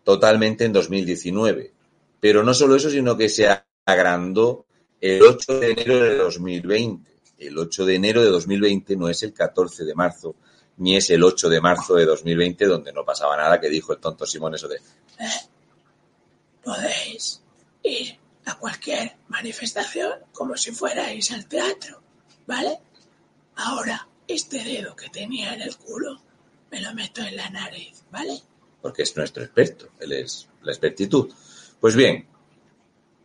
Speaker 2: totalmente en 2019, pero no solo eso, sino que se agrandó el 8 de enero de 2020. El 8 de enero de 2020 no es el 14 de marzo, ni es el 8 de marzo de 2020, donde no pasaba nada, que dijo el tonto Simón eso de...
Speaker 3: Eh, podéis ir a cualquier manifestación como si fuerais al teatro, ¿vale? Ahora, este dedo que tenía en el culo, me lo meto en la nariz, ¿vale?
Speaker 2: Porque es nuestro experto, él es la expertitud. Pues bien,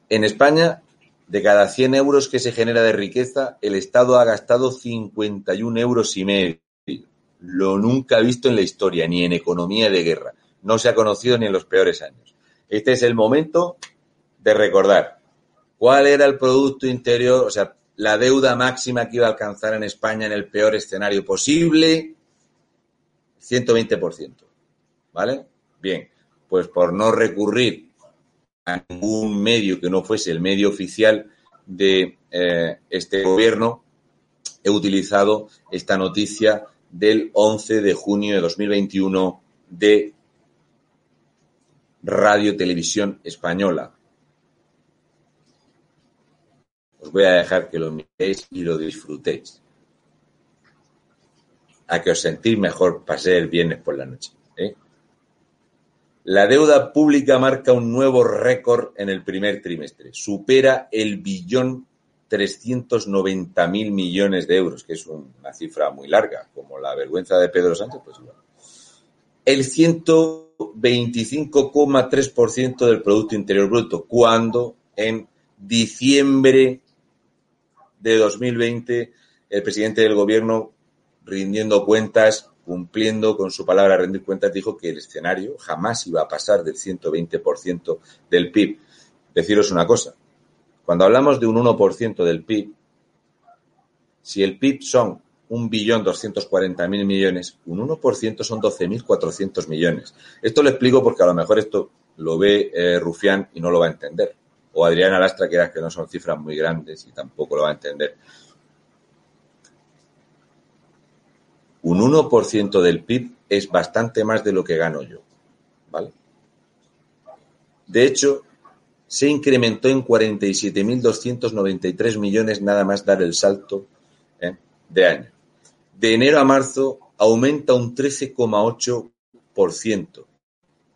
Speaker 2: en España, de cada 100 euros que se genera de riqueza, el Estado ha gastado 51 euros y medio. Lo nunca visto en la historia, ni en economía de guerra. No se ha conocido ni en los peores años. Este es el momento de recordar cuál era el Producto Interior, o sea, la deuda máxima que iba a alcanzar en España en el peor escenario posible, 120%. ¿Vale? Bien, pues por no recurrir a ningún medio que no fuese el medio oficial de eh, este gobierno, he utilizado esta noticia del 11 de junio de 2021 de Radio Televisión Española. Os voy a dejar que lo miréis y lo disfrutéis. A que os sentís mejor pasé el viernes por la noche. ¿eh? La deuda pública marca un nuevo récord en el primer trimestre. Supera el billón 390 mil millones de euros, que es una cifra muy larga, como la vergüenza de Pedro Sánchez, pues igual. El 125,3% del Producto Interior Bruto, cuando en diciembre de 2020 el presidente del gobierno, rindiendo cuentas, cumpliendo con su palabra rendir cuentas, dijo que el escenario jamás iba a pasar del 120% del PIB. Deciros una cosa, cuando hablamos de un 1% del PIB, si el PIB son 1.240.000 millones, un 1% son 12.400 millones. Esto lo explico porque a lo mejor esto lo ve eh, Rufián y no lo va a entender. O Adriana Lastra, que que no son cifras muy grandes y tampoco lo va a entender. Un 1% del PIB es bastante más de lo que gano yo. ¿Vale? De hecho, se incrementó en 47.293 millones nada más dar el salto ¿eh? de año. De enero a marzo aumenta un 13,8%.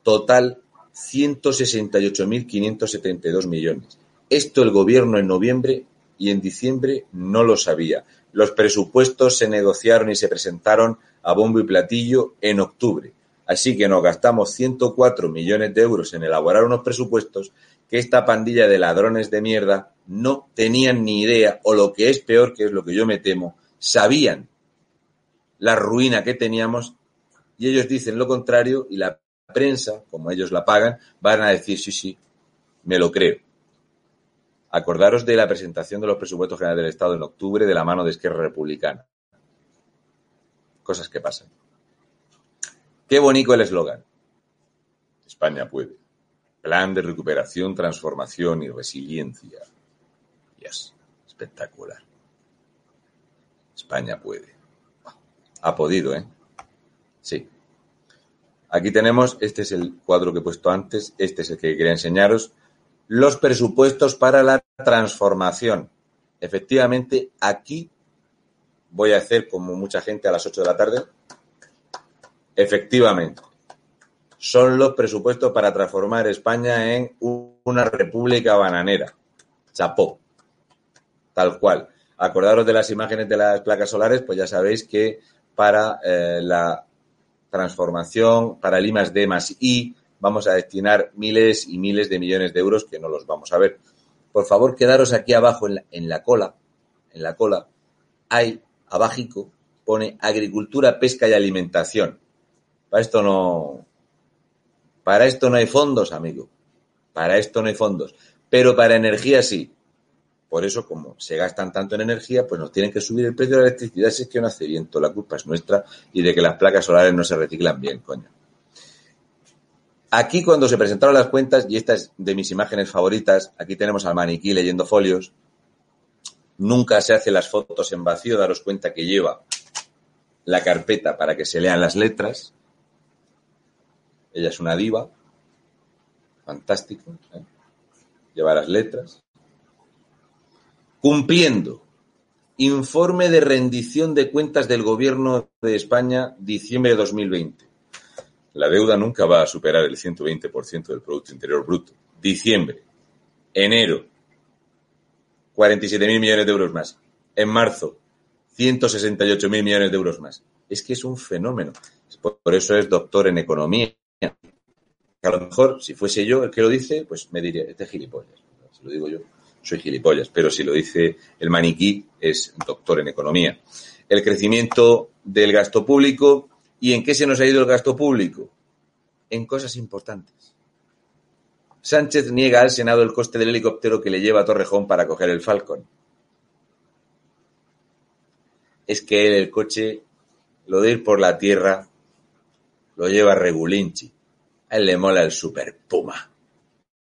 Speaker 2: Total 168.572 millones. Esto el gobierno en noviembre y en diciembre no lo sabía. Los presupuestos se negociaron y se presentaron a bombo y platillo en octubre. Así que nos gastamos 104 millones de euros en elaborar unos presupuestos que esta pandilla de ladrones de mierda no tenían ni idea, o lo que es peor, que es lo que yo me temo, sabían la ruina que teníamos y ellos dicen lo contrario y la prensa, como ellos la pagan, van a decir sí, sí, me lo creo. Acordaros de la presentación de los presupuestos generales del Estado en octubre de la mano de Esquerra Republicana. Cosas que pasan. Qué bonito el eslogan. España puede. Plan de recuperación, transformación y resiliencia. Yes, espectacular. España puede. Ha podido, ¿eh? Sí. Aquí tenemos, este es el cuadro que he puesto antes, este es el que quería enseñaros, los presupuestos para la transformación. Efectivamente, aquí voy a hacer como mucha gente a las 8 de la tarde. Efectivamente, son los presupuestos para transformar España en una república bananera. Chapó. Tal cual. Acordaros de las imágenes de las placas solares, pues ya sabéis que para eh, la transformación, para el I más D I, vamos a destinar miles y miles de millones de euros que no los vamos a ver. Por favor, quedaros aquí abajo en la, en la cola, en la cola, hay abajico, pone agricultura, pesca y alimentación. Para esto no, para esto no hay fondos, amigo. Para esto no hay fondos. Pero para energía sí. Por eso, como se gastan tanto en energía, pues nos tienen que subir el precio de la electricidad si es que no hace viento. La culpa es nuestra y de que las placas solares no se reciclan bien, coño. Aquí cuando se presentaron las cuentas, y esta es de mis imágenes favoritas, aquí tenemos al maniquí leyendo folios, nunca se hacen las fotos en vacío, daros cuenta que lleva la carpeta para que se lean las letras. Ella es una diva, fantástico, ¿eh? lleva las letras. Cumpliendo. Informe de rendición de cuentas del Gobierno de España, diciembre de 2020. La deuda nunca va a superar el 120% del Producto Interior Bruto. Diciembre. Enero. 47.000 millones de euros más. En marzo. 168.000 millones de euros más. Es que es un fenómeno. Por eso es doctor en economía. A lo mejor, si fuese yo el que lo dice, pues me diría, este es gilipollas. Si lo digo yo, soy gilipollas. Pero si lo dice el maniquí, es doctor en economía. El crecimiento del gasto público. ¿Y en qué se nos ha ido el gasto público? En cosas importantes. Sánchez niega al Senado el coste del helicóptero que le lleva a Torrejón para coger el Falcon. Es que él el coche, lo de ir por la tierra, lo lleva Regulinchi. A él le mola el Super Puma.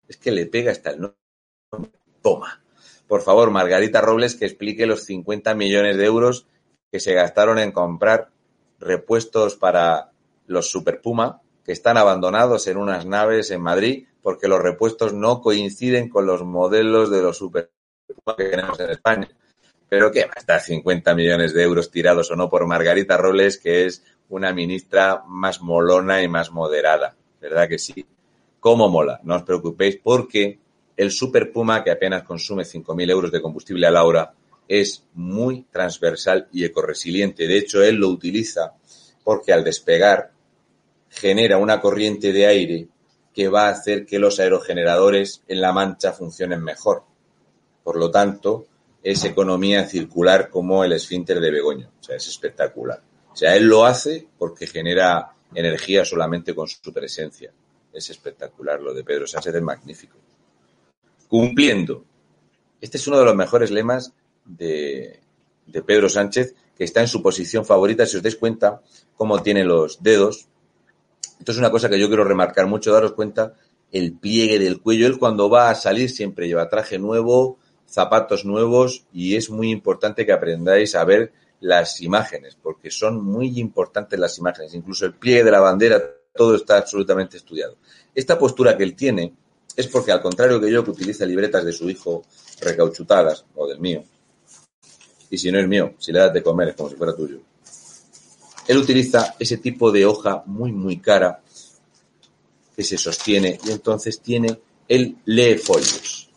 Speaker 2: Es que le pega hasta el nombre Puma. Por favor, Margarita Robles, que explique los 50 millones de euros que se gastaron en comprar repuestos para los Super Puma, que están abandonados en unas naves en Madrid porque los repuestos no coinciden con los modelos de los Super Puma que tenemos en España. Pero ¿qué va a estar 50 millones de euros tirados o no por Margarita Robles, que es una ministra más molona y más moderada? ¿Verdad que sí? ¿Cómo mola? No os preocupéis porque el Super Puma, que apenas consume 5.000 euros de combustible a la hora, es muy transversal y ecoresiliente. De hecho, él lo utiliza porque al despegar genera una corriente de aire que va a hacer que los aerogeneradores en la mancha funcionen mejor. Por lo tanto, es economía circular como el esfínter de Begoño. O sea, es espectacular. O sea, él lo hace porque genera energía solamente con su presencia. Es espectacular. Lo de Pedro Sánchez es magnífico. Cumpliendo. Este es uno de los mejores lemas de, Pedro Sánchez, que está en su posición favorita. Si os dais cuenta cómo tiene los dedos, esto es una cosa que yo quiero remarcar mucho, daros cuenta el pliegue del cuello. Él cuando va a salir siempre lleva traje nuevo, zapatos nuevos y es muy importante que aprendáis a ver las imágenes, porque son muy importantes las imágenes. Incluso el pliegue de la bandera, todo está absolutamente estudiado. Esta postura que él tiene es porque, al contrario que yo, que utiliza libretas de su hijo recauchutadas, o del mío, y si no es mío, si le das de comer es como si fuera tuyo, él utiliza ese tipo de hoja muy, muy cara que se sostiene y entonces tiene, él lee folios.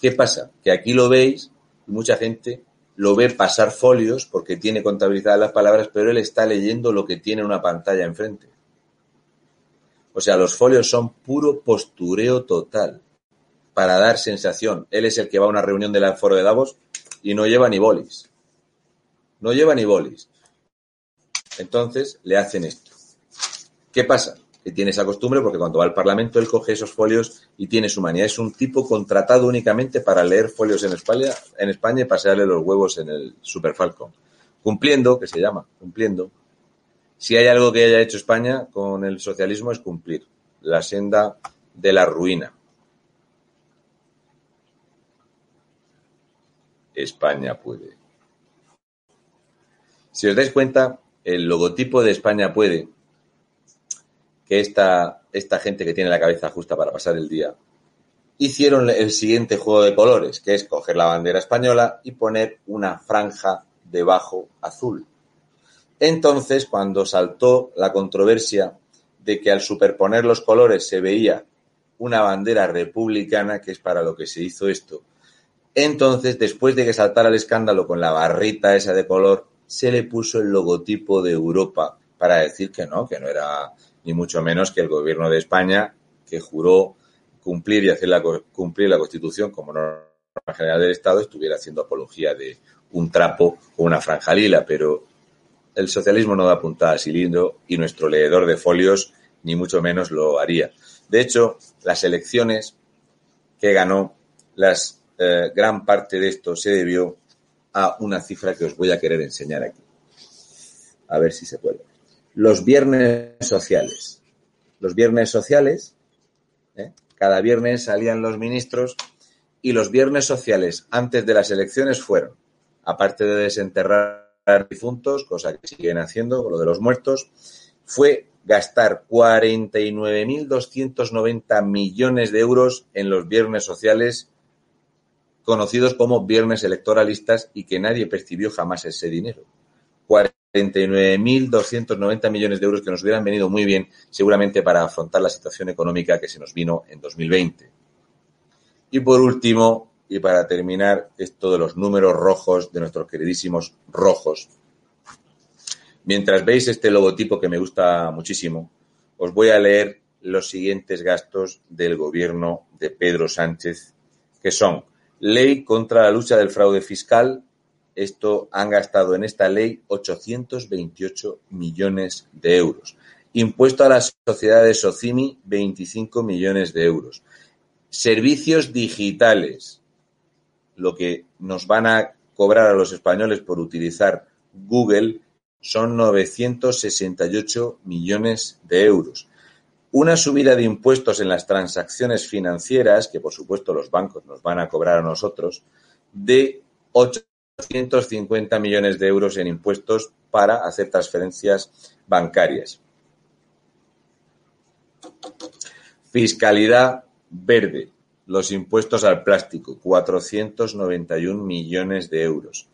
Speaker 2: ¿Qué pasa? Que aquí lo veis y mucha gente lo ve pasar folios porque tiene contabilizadas las palabras, pero él está leyendo lo que tiene una pantalla enfrente. O sea, los folios son puro postureo total para dar sensación. Él es el que va a una reunión del foro de Davos y no lleva ni bolis. No lleva ni bolis. Entonces le hacen esto. ¿Qué pasa? Que tiene esa costumbre porque cuando va al Parlamento él coge esos folios y tiene su manía. Es un tipo contratado únicamente para leer folios en España, en España y pasearle los huevos en el Super Falcon. Cumpliendo, que se llama, cumpliendo. Si hay algo que haya hecho España con el socialismo es cumplir la senda de la ruina. España puede. Si os dais cuenta, el logotipo de España puede, que esta, esta gente que tiene la cabeza justa para pasar el día, hicieron el siguiente juego de colores, que es coger la bandera española y poner una franja debajo azul. Entonces, cuando saltó la controversia de que al superponer los colores se veía una bandera republicana, que es para lo que se hizo esto, entonces, después de que saltara el escándalo con la barrita esa de color, se le puso el logotipo de Europa para decir que no, que no era ni mucho menos que el gobierno de España que juró cumplir y hacer la, cumplir la Constitución como norma general del Estado estuviera haciendo apología de un trapo o una franja lila, pero el socialismo no da puntada a cilindro y nuestro leedor de folios ni mucho menos lo haría. De hecho, las elecciones que ganó, las eh, gran parte de esto se debió a una cifra que os voy a querer enseñar aquí. A ver si se puede. Los viernes sociales. los viernes sociales. ¿eh? Cada viernes salían los ministros y los viernes sociales antes de las elecciones fueron, aparte de desenterrar difuntos, cosa que siguen haciendo con lo de los muertos, fue gastar 49.290 millones de euros en los viernes sociales conocidos como viernes electoralistas y que nadie percibió jamás ese dinero. 49.290 millones de euros que nos hubieran venido muy bien seguramente para afrontar la situación económica que se nos vino en 2020. Y por último, y para terminar, esto de los números rojos de nuestros queridísimos rojos. Mientras veis este logotipo que me gusta muchísimo, os voy a leer los siguientes gastos del gobierno de Pedro Sánchez, que son Ley contra la lucha del fraude fiscal. Esto han gastado en esta ley 828 millones de euros. Impuesto a las sociedades SOCIMI, 25 millones de euros. Servicios digitales, lo que nos van a cobrar a los españoles por utilizar Google son 968 millones de euros. Una subida de impuestos en las transacciones financieras, que por supuesto los bancos nos van a cobrar a nosotros, de 850 millones de euros en impuestos para hacer transferencias bancarias. Fiscalidad verde. Los impuestos al plástico, 491 millones de euros.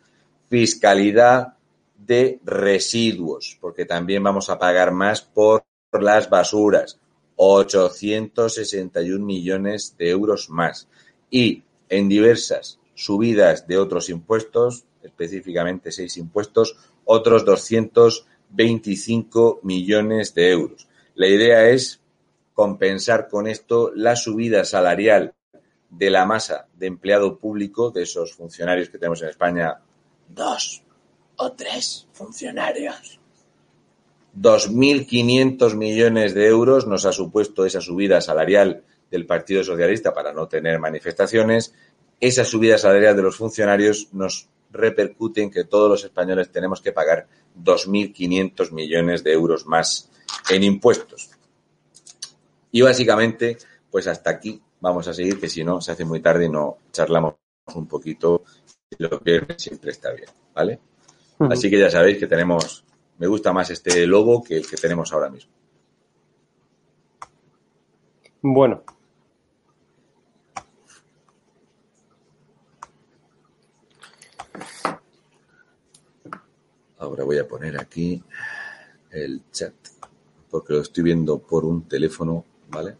Speaker 2: Fiscalidad de residuos, porque también vamos a pagar más por las basuras, 861 millones de euros más. Y en diversas subidas de otros impuestos, específicamente seis impuestos, otros 225 millones de euros. La idea es compensar con esto la subida salarial de la masa de empleado público, de esos funcionarios que tenemos en España.
Speaker 3: Dos o tres funcionarios.
Speaker 2: 2.500 millones de euros nos ha supuesto esa subida salarial del Partido Socialista para no tener manifestaciones. Esa subida salarial de los funcionarios nos repercute en que todos los españoles tenemos que pagar 2.500 millones de euros más en impuestos. Y básicamente, pues hasta aquí vamos a seguir, que si no, se hace muy tarde y no charlamos un poquito lo que siempre está bien, ¿vale? Así que ya sabéis que tenemos me gusta más este logo que el que tenemos ahora mismo.
Speaker 1: Bueno.
Speaker 2: Ahora voy a poner aquí el chat, porque lo estoy viendo por un teléfono, ¿vale?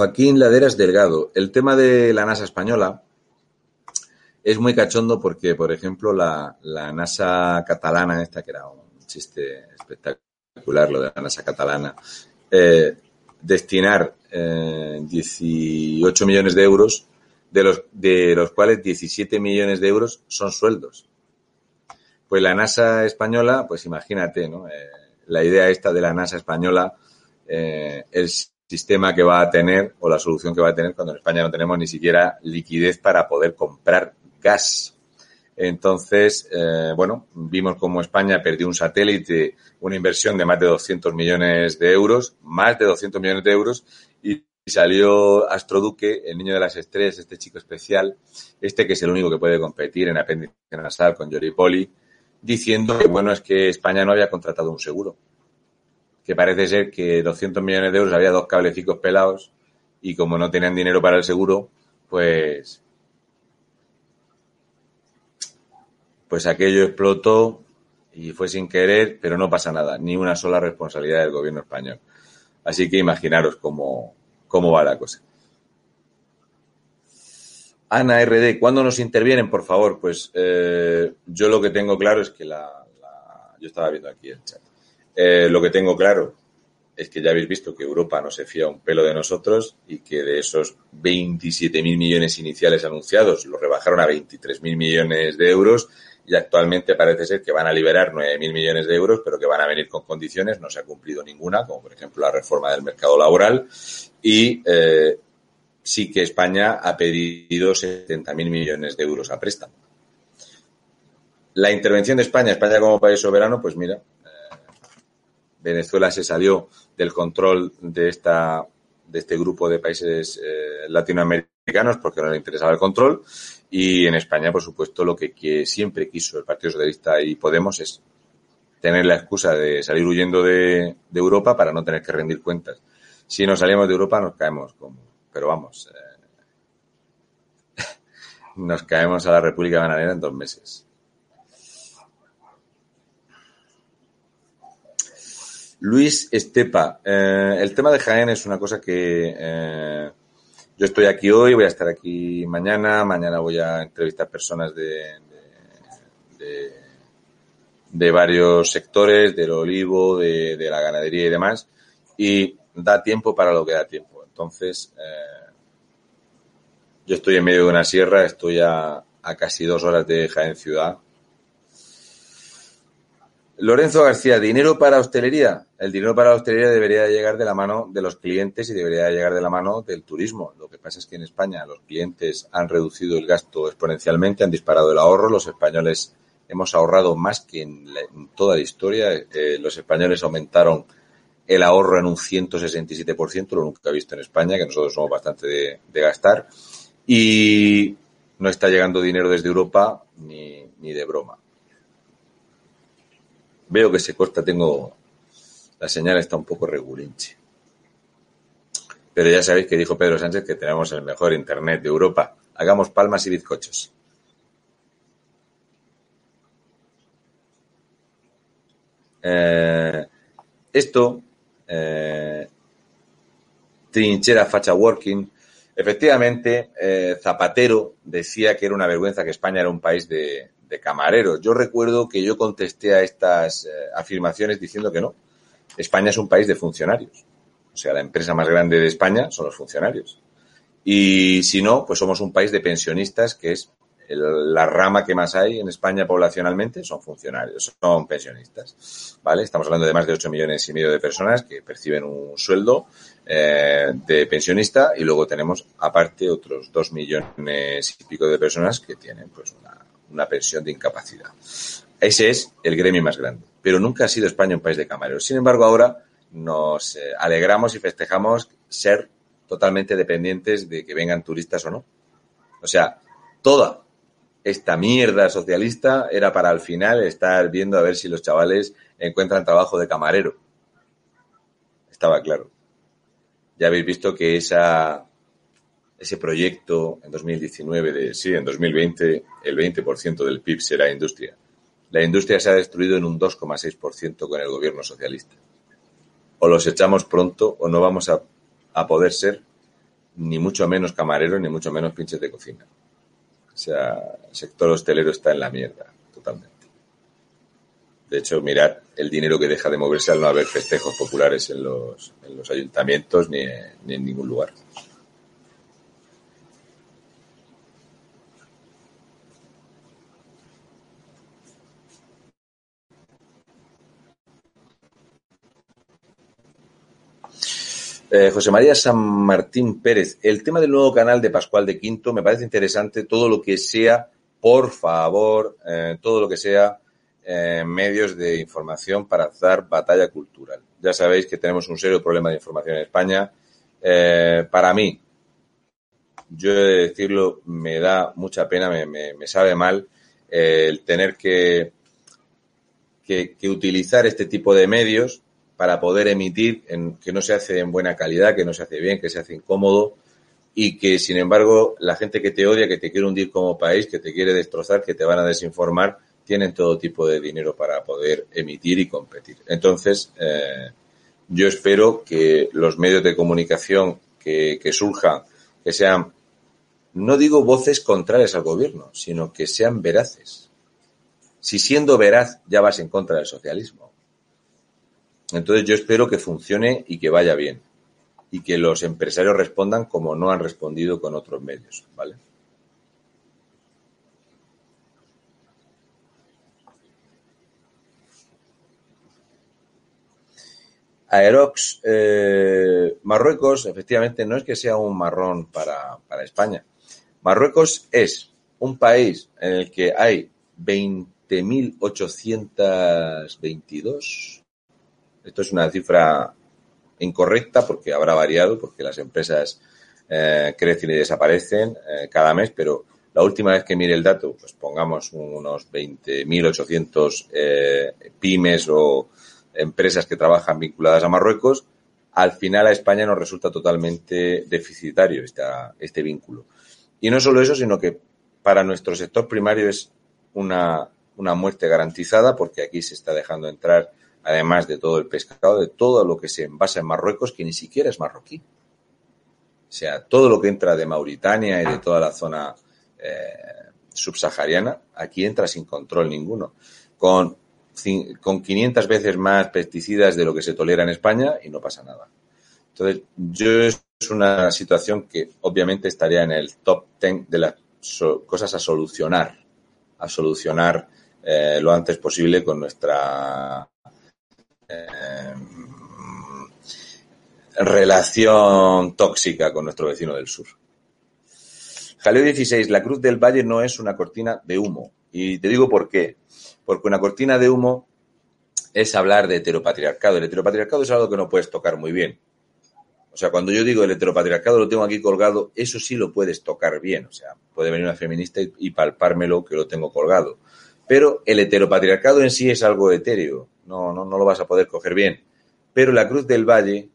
Speaker 2: Joaquín Laderas Delgado. El tema de la NASA española es muy cachondo porque, por ejemplo, la, NASA catalana, esta que era un chiste espectacular, lo de la NASA catalana, eh, destinar 18 eh, millones de euros, de los, de los cuales 17 millones de euros son sueldos. Pues la NASA española, pues imagínate, ¿no? Eh, la idea esta de la NASA española es sistema que va a tener o la solución que va a tener cuando en España no tenemos ni siquiera liquidez para poder comprar gas. Entonces, eh, bueno, vimos cómo España perdió un satélite, una inversión de más de 200 millones de euros, más de 200 millones de euros, y salió Astroduque, el niño de las estrellas, este chico especial, este que es el único que puede competir en apéndice nasal con Poli, diciendo que, bueno, es que España no había contratado un seguro que parece ser que 200 millones de euros había dos cablecicos pelados y como no tenían dinero para el seguro, pues pues aquello explotó y fue sin querer, pero no pasa nada, ni una sola responsabilidad del gobierno español. Así que imaginaros cómo, cómo va la cosa. Ana RD, ¿cuándo nos intervienen, por favor? Pues eh, yo lo que tengo claro es que la, Yo estaba viendo aquí el chat. Eh, lo que tengo claro es que ya habéis visto que Europa no se fía un pelo de nosotros y que de esos 27.000 millones iniciales anunciados lo rebajaron a 23.000 millones de euros y actualmente parece ser que van a liberar 9.000 millones de euros, pero que van a venir con condiciones, no se ha cumplido ninguna, como por ejemplo la reforma del mercado laboral, y eh, sí que España ha pedido 70.000 millones de euros a préstamo. La intervención de España, España como país soberano, pues mira, Venezuela se salió del control de esta de este grupo de países eh, latinoamericanos porque no le interesaba el control y en España, por supuesto, lo que, siempre quiso el Partido Socialista y Podemos es tener la excusa de salir huyendo de, Europa para no tener que rendir cuentas. Si nos salimos de Europa nos caemos como, pero vamos, eh, nos caemos a la República Bananera en dos meses. Luis Estepa, eh, el tema de Jaén es una cosa que eh, yo estoy aquí hoy, voy a estar aquí mañana, mañana voy a entrevistar personas de, de, varios sectores, del olivo, de, la ganadería y demás, y da tiempo para lo que da tiempo. Entonces, eh, yo estoy en medio de una sierra, estoy a, a casi dos horas de Jaén Ciudad, Lorenzo García, ¿dinero para hostelería? El dinero para la hostelería debería llegar de la mano de los clientes y debería llegar de la mano del turismo. Lo que pasa es que en España los clientes han reducido el gasto exponencialmente, han disparado el ahorro. Los españoles hemos ahorrado más que en, toda la historia. Eh, los españoles aumentaron el ahorro en un 167%, lo nunca visto en España, que nosotros somos bastante de, gastar. Y no está llegando dinero desde Europa ni de broma. Veo que se corta, tengo. La señal está un poco regulinche. Pero ya sabéis que dijo Pedro Sánchez que tenemos el mejor internet de Europa. Hagamos palmas y bizcochos. Eh, esto, eh, trinchera facha working, efectivamente, eh, Zapatero decía que era una vergüenza que España era un país de, de camareros. Yo recuerdo que yo contesté a estas eh, afirmaciones diciendo que no. España es un país de funcionarios. O sea, la empresa más grande de España son los funcionarios. Y si no, pues somos un país de pensionistas, que es la rama que más hay en España poblacionalmente, son funcionarios, son pensionistas. ¿Vale? Estamos hablando de más de 8 millones y medio de personas que perciben un sueldo eh, de pensionista y luego tenemos aparte otros 2 millones y pico de personas que tienen pues una una pensión de incapacidad. Ese es el gremio más grande. Pero nunca ha sido España un país de camareros. Sin embargo, ahora nos eh, alegramos y festejamos ser totalmente dependientes de que vengan turistas o no. O sea, toda esta mierda socialista era para al final estar viendo a ver si los chavales encuentran trabajo de camarero. Estaba claro. Ya habéis visto que esa ese proyecto en 2019 de, sí, en 2020 el 20% del PIB será industria. La industria se ha destruido en un 2,6% con el gobierno socialista. O los echamos pronto o no vamos a, a poder ser ni mucho menos camareros ni mucho menos pinches de cocina. O sea, el sector hostelero está en la mierda, totalmente. De hecho, mirad el dinero que deja de moverse al no haber festejos populares en los, en los ayuntamientos ni, ni en ningún lugar. Eh, José María San Martín Pérez, el tema del nuevo canal de Pascual de Quinto me parece interesante todo lo que sea, por favor, eh, todo lo que sea eh, medios de información para dar batalla cultural. Ya sabéis que tenemos un serio problema de información en España. para mí, yo he de decirlo, me da mucha pena, me, sabe mal el tener que, que utilizar este tipo de medios para poder emitir en, que no se hace en buena calidad, que no se hace bien, que se hace incómodo y que, sin embargo, la gente que te odia, que te quiere hundir como país, que te quiere destrozar, que te van a desinformar, tienen todo tipo de dinero para poder emitir y competir. Entonces, eh, yo espero que los medios de comunicación que, que surjan, que sean, no digo voces contrarias al gobierno, sino que sean veraces. Si siendo veraz ya vas en contra del socialismo entonces yo espero que funcione y que vaya bien y que los empresarios respondan como no han respondido con otros medios, ¿vale? Aerox, eh, Marruecos, efectivamente, no es que sea un marrón para, para, España. Marruecos es un país en el que hay 20.822 esto es una cifra incorrecta porque habrá variado, porque las empresas eh, crecen y desaparecen eh, cada mes, pero la última vez que mire el dato, pues pongamos unos 20.800 eh, pymes o empresas que trabajan vinculadas a Marruecos, al final a España nos resulta totalmente deficitario este vínculo. Y no solo eso, sino que para nuestro sector primario es una, una muerte garantizada porque aquí se está dejando entrar, además de todo el pescado, de todo lo que se envasa en Marruecos, que ni siquiera es marroquí. O sea, todo lo que entra de Mauritania y de toda la zona eh, subsahariana, aquí entra sin control ninguno. Con con 500 veces más pesticidas de lo que se tolera en España y no pasa nada. Entonces, yo es una situación que obviamente estaría en el top 10 de las cosas a solucionar, a solucionar eh, lo antes posible con nuestra eh, relación tóxica con nuestro vecino del sur. Jaleo 16, la Cruz del Valle no es una cortina de humo. Y te digo por qué porque una cortina de humo es hablar de heteropatriarcado. El heteropatriarcado es algo que no puedes tocar muy bien. O sea, cuando yo digo el heteropatriarcado lo tengo aquí colgado, eso sí lo puedes tocar bien. O sea, puede venir una feminista y, palpármelo que lo tengo colgado. Pero el heteropatriarcado en sí es algo etéreo. No, no, no lo vas a poder coger bien. Pero la Cruz del Valle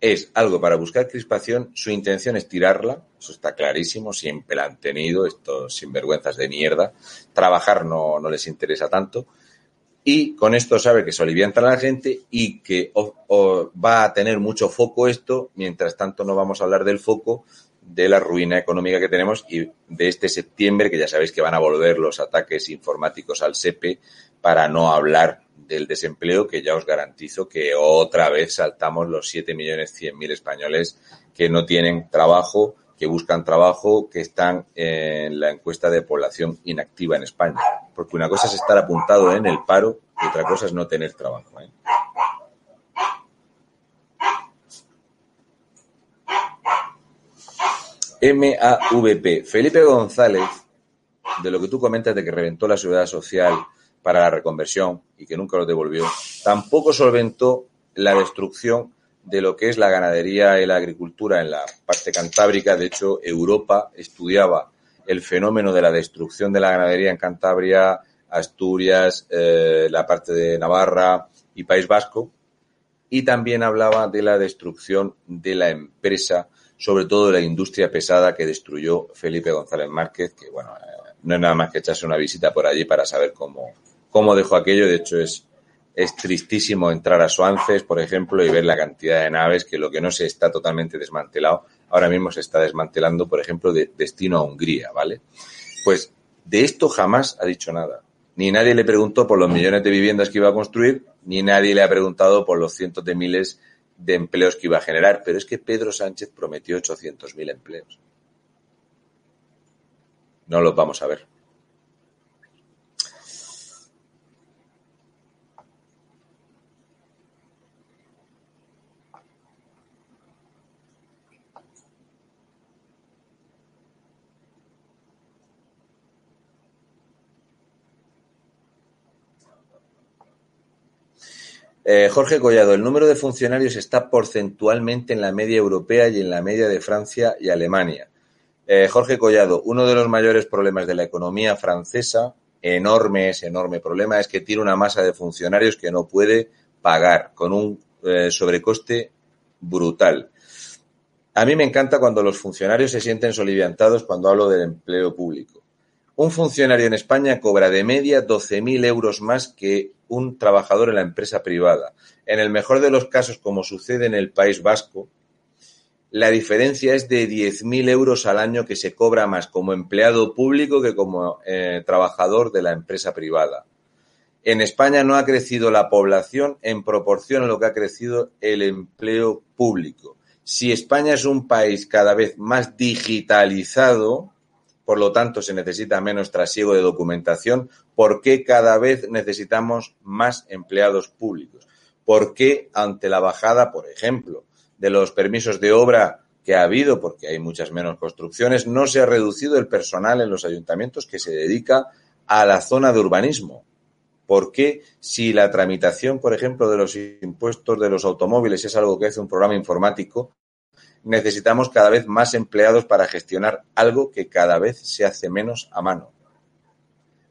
Speaker 2: es algo para buscar crispación, su intención es tirarla, eso está clarísimo, siempre la han tenido, estos sinvergüenzas de mierda, trabajar no, no les interesa tanto, y con esto sabe que se alivianta la gente y que va a tener mucho foco esto, mientras tanto no vamos a hablar del foco de la ruina económica que tenemos y de este septiembre, que ya sabéis que van a volver los ataques informáticos al SEPE para no hablar del desempleo, que ya os garantizo que otra vez saltamos los 7.100.000 españoles que no tienen trabajo, que buscan trabajo, que están en la encuesta de población inactiva en España. Porque una cosa es estar apuntado en el paro y otra cosa es no tener trabajo. ¿eh? MAVP. Felipe González, de lo que tú comentas de que reventó la seguridad social para la reconversión y que nunca lo devolvió, tampoco solventó la destrucción de lo que es la ganadería y la agricultura en la parte cantábrica. De hecho, Europa estudiaba el fenómeno de la destrucción de la ganadería en Cantabria, Asturias, eh, la parte de Navarra y País Vasco. Y también hablaba de la destrucción de la empresa, sobre todo la industria pesada que destruyó Felipe González Márquez, que bueno, eh, no es nada más que echarse una visita por allí para saber cómo, cómo dejó aquello. De hecho, es, es tristísimo entrar a Suances, por ejemplo, y ver la cantidad de naves que lo que no se está totalmente desmantelado, ahora mismo se está desmantelando, por ejemplo, de destino a Hungría, ¿vale? Pues de esto jamás ha dicho nada. Ni nadie le preguntó por los millones de viviendas que iba a construir, ni nadie le ha preguntado por los cientos de miles empleos que iba a generar. Pero es que Pedro Sánchez prometió 800.000 empleos. No los vamos a ver. Eh, Jorge Collado, el número de funcionarios está porcentualmente en la media europea y en la media de Francia y Alemania. Eh, Jorge Collado, uno de los mayores problemas de la economía francesa, enorme, es enorme problema, es que tiene una masa de funcionarios que no puede pagar con un eh, sobrecoste brutal. A mí me encanta cuando los funcionarios se sienten soliviantados cuando hablo del empleo público. Un funcionario en España cobra de media 12.000 euros más que un trabajador en la empresa privada. En el mejor de los casos, como sucede en el País Vasco, la diferencia es de 10.000 euros al año que se cobra más como empleado público que como eh, trabajador de la empresa privada. En España no ha crecido la población en proporción a lo que ha crecido el empleo público. Si España es un país cada vez más digitalizado, por lo tanto se necesita menos trasiego de documentación, ¿por qué cada vez necesitamos más empleados públicos? ¿Por qué ante la bajada, por ejemplo, de los permisos de obra que ha habido, porque hay muchas menos construcciones, no se ha reducido el personal en los ayuntamientos que se dedica a la zona de urbanismo? ¿Por qué si la tramitación, por ejemplo, de los impuestos de los automóviles es algo que hace un programa informático, necesitamos cada vez más empleados para gestionar algo que cada vez se hace menos a mano?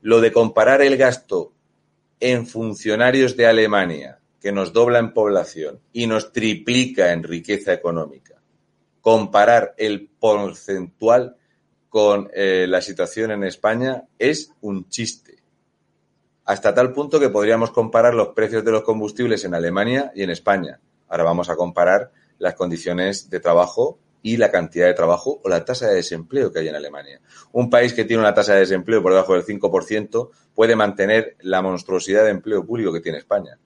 Speaker 2: Lo de comparar el gasto en funcionarios de Alemania, que nos dobla en población y nos triplica en riqueza económica, comparar el porcentual con eh, la situación en España es un chiste. Hasta tal punto que podríamos comparar los precios de los combustibles en Alemania y en España. Ahora vamos a comparar las condiciones de trabajo y la cantidad de trabajo o la tasa de desempleo que hay en Alemania. Un país que tiene una tasa de desempleo por debajo del 5% puede mantener la monstruosidad de empleo público que tiene España.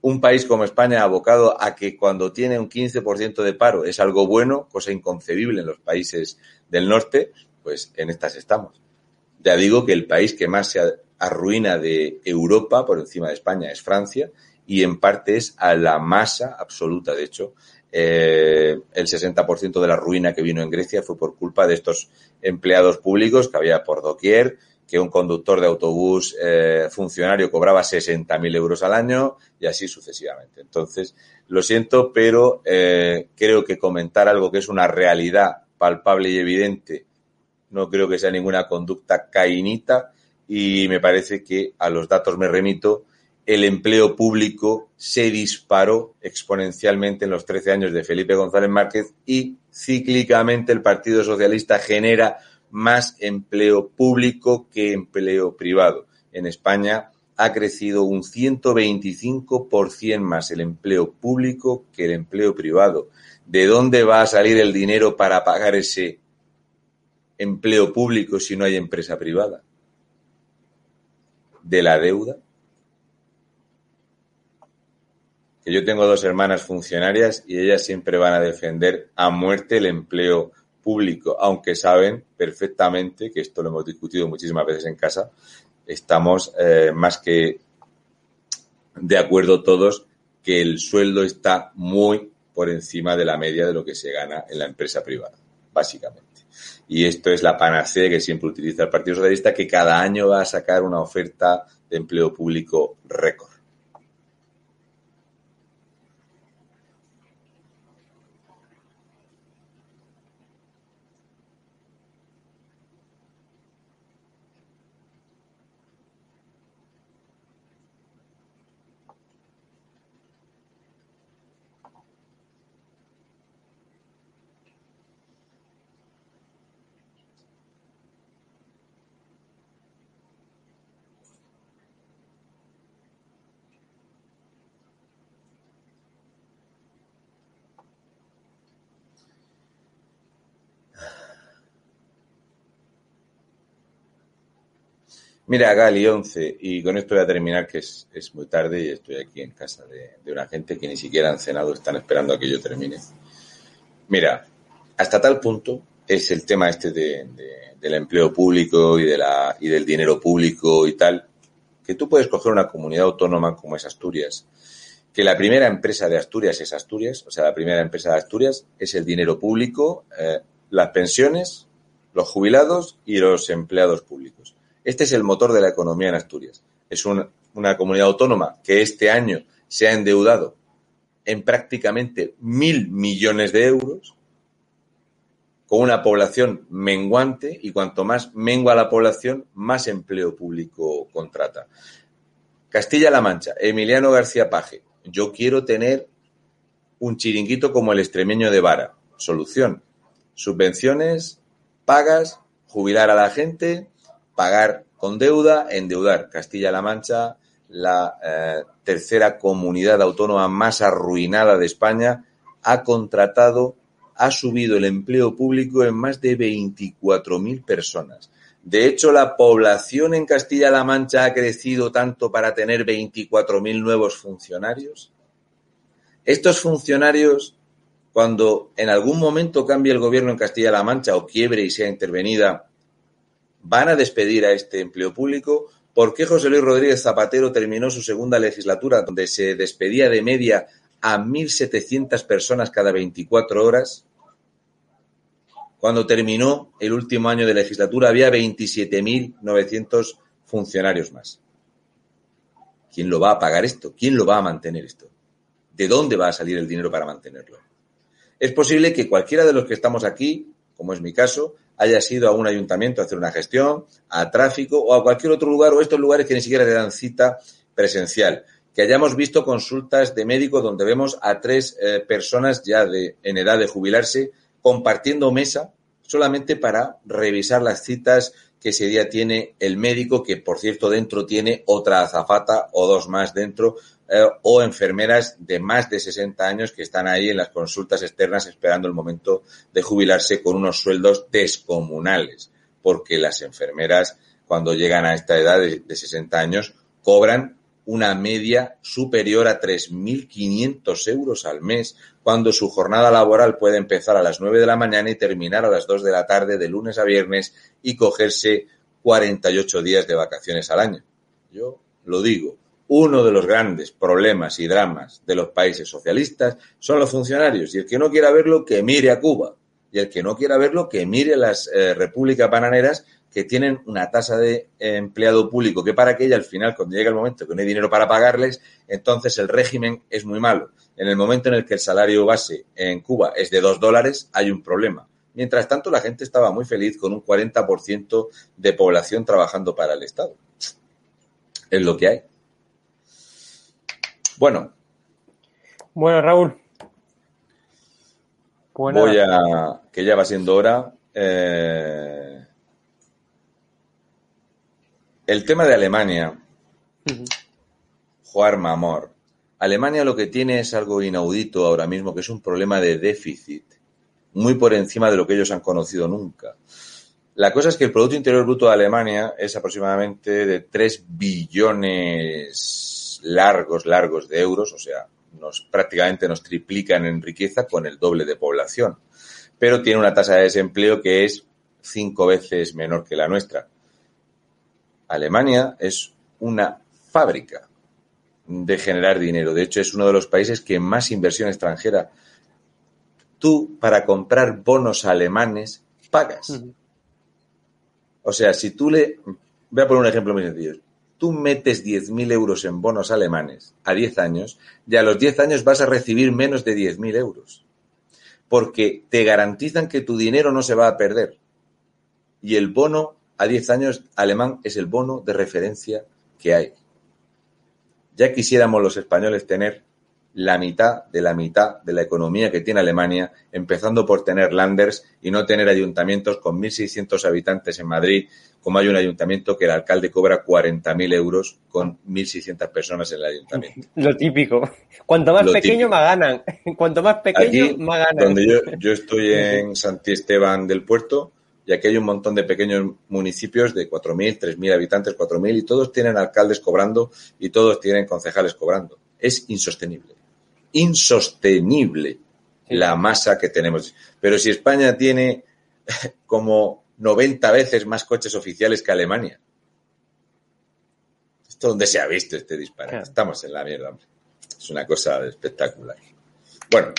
Speaker 2: Un país como España abocado a que cuando tiene un 15% de paro es algo bueno, cosa inconcebible en los países del norte, pues en estas estamos. Ya digo que el país que más se arruina de Europa por encima de España es Francia y en parte es a la masa absoluta. De hecho, eh, el 60% de la ruina que vino en Grecia fue por culpa de estos empleados públicos que había por doquier, que un conductor de autobús eh, funcionario cobraba 60.000 euros al año y así sucesivamente. Entonces, lo siento, pero eh, creo que comentar algo que es una realidad palpable y evidente no creo que sea ninguna conducta cainita y me parece que a los datos me remito el empleo público se disparó exponencialmente en los 13 años de Felipe González Márquez y cíclicamente el Partido Socialista genera más empleo público que empleo privado. En España ha crecido un 125% más el empleo público que el empleo privado. ¿De dónde va a salir el dinero para pagar ese empleo público si no hay empresa privada? ¿De la deuda? Que yo tengo dos hermanas funcionarias y ellas siempre van a defender a muerte el empleo público, aunque saben perfectamente, que esto lo hemos discutido muchísimas veces en casa, estamos eh, más que de acuerdo todos que el sueldo está muy por encima de la media de lo que se gana en la empresa privada, básicamente. Y esto es la panacea que siempre utiliza el Partido Socialista, que cada año va a sacar una oferta de empleo público récord. Mira, Gali 11, y con esto voy a terminar, que es, muy tarde y estoy aquí en casa de, una gente que ni siquiera han cenado, están esperando a que yo termine. Mira, hasta tal punto es el tema este del empleo público y, de la, y del dinero público y tal, que tú puedes coger una comunidad autónoma como es Asturias, que la primera empresa de Asturias es Asturias, o sea, la primera empresa de Asturias es el dinero público, eh, las pensiones, los jubilados y los empleados públicos. Este es el motor de la economía en Asturias. Es una, comunidad autónoma que este año se ha endeudado en prácticamente mil millones de euros, con una población menguante y cuanto más mengua la población, más empleo público contrata. Castilla-La Mancha, Emiliano García Paje, yo quiero tener un chiringuito como el extremeño de Vara. Solución, subvenciones, pagas, jubilar a la gente, pagar con deuda, endeudar. Castilla-La Mancha, la eh, tercera comunidad autónoma más arruinada de España, ha contratado, ha subido el empleo público en más de 24.000 personas. De hecho, la población en Castilla-La Mancha ha crecido tanto para tener 24.000 nuevos funcionarios. Estos funcionarios, cuando en algún momento cambie el gobierno en Castilla-La Mancha o quiebre y sea intervenida van a despedir a este empleo público ¿Por qué José Luis Rodríguez Zapatero terminó su segunda legislatura donde se despedía de media a 1.700 personas cada 24 horas? Cuando terminó el último año de legislatura había 27.900 funcionarios más. ¿Quién lo va a pagar esto? ¿Quién lo va a mantener esto? ¿De dónde va a salir el dinero para mantenerlo? Es posible que cualquiera de los que estamos aquí, como es mi caso, haya sido a un ayuntamiento a hacer una gestión, a tráfico o a cualquier otro lugar o estos lugares que ni siquiera te dan cita presencial. Que hayamos visto consultas de médico donde vemos a tres eh, personas ya de, en edad de jubilarse compartiendo mesa solamente para revisar las citas que ese día tiene el médico, que por cierto dentro tiene otra azafata o dos más dentro, eh, o enfermeras de más de 60 años que están ahí en las consultas externas esperando el momento de jubilarse con unos sueldos descomunales, porque las enfermeras cuando llegan a esta edad de, de 60 años cobran una media superior a 3.500 euros al mes, cuando su jornada laboral puede empezar a las 9 de la mañana y terminar a las 2 de la tarde de lunes a viernes y cogerse 48 días de vacaciones al año. Yo lo digo, uno de los grandes problemas y dramas de los países socialistas son los funcionarios y el que no quiera verlo que mire a Cuba y el que no quiera verlo que mire las eh, repúblicas bananeras que tienen una tasa de empleado público que para que ella al final cuando llega el momento que no hay dinero para pagarles entonces el régimen es muy malo. En el momento en el que el salario base en Cuba es de dos dólares hay un problema. Mientras tanto la gente estaba muy feliz con un 40% de población trabajando para el Estado. Es lo que hay bueno.
Speaker 1: Bueno, Raúl.
Speaker 2: Pues voy a. que ya va siendo hora. Eh, el tema de Alemania. Juan Mamor. Alemania lo que tiene es algo inaudito ahora mismo, que es un problema de déficit, muy por encima de lo que ellos han conocido nunca. La cosa es que el Producto Interior Bruto de Alemania es aproximadamente de 3 billones largos, largos de euros, o sea, nos, prácticamente nos triplican en riqueza con el doble de población. Pero tiene una tasa de desempleo que es cinco veces menor que la nuestra. Alemania es una fábrica de generar dinero. De hecho, es uno de los países que más inversión extranjera. Tú, para comprar bonos alemanes, pagas. O sea, si tú le... Voy a poner un ejemplo muy sencillo tú metes 10.000 euros en bonos alemanes a 10 años y a los 10 años vas a recibir menos de 10.000 euros. Porque te garantizan que tu dinero no se va a perder. Y el bono a 10 años alemán es el bono de referencia que hay. Ya quisiéramos los españoles tener la mitad de la mitad de la economía que tiene Alemania, empezando por tener landers y no tener ayuntamientos con 1.600 habitantes en Madrid, como hay un ayuntamiento que el alcalde cobra 40.000 euros con 1.600 personas en el ayuntamiento.
Speaker 1: Lo típico. Cuanto más pequeño, más ganan. Cuanto más pequeño, más ganan.
Speaker 2: Donde yo, yo estoy en Santi Esteban del Puerto, y aquí hay un montón de pequeños municipios de 4.000, 3.000 habitantes, 4.000, y todos tienen alcaldes cobrando y todos tienen concejales cobrando. Es insostenible insostenible la masa que tenemos. Pero si España tiene como 90 veces más coches oficiales que Alemania. Esto donde se ha visto este disparate. Estamos en la mierda, hombre. Es una cosa espectacular. Bueno.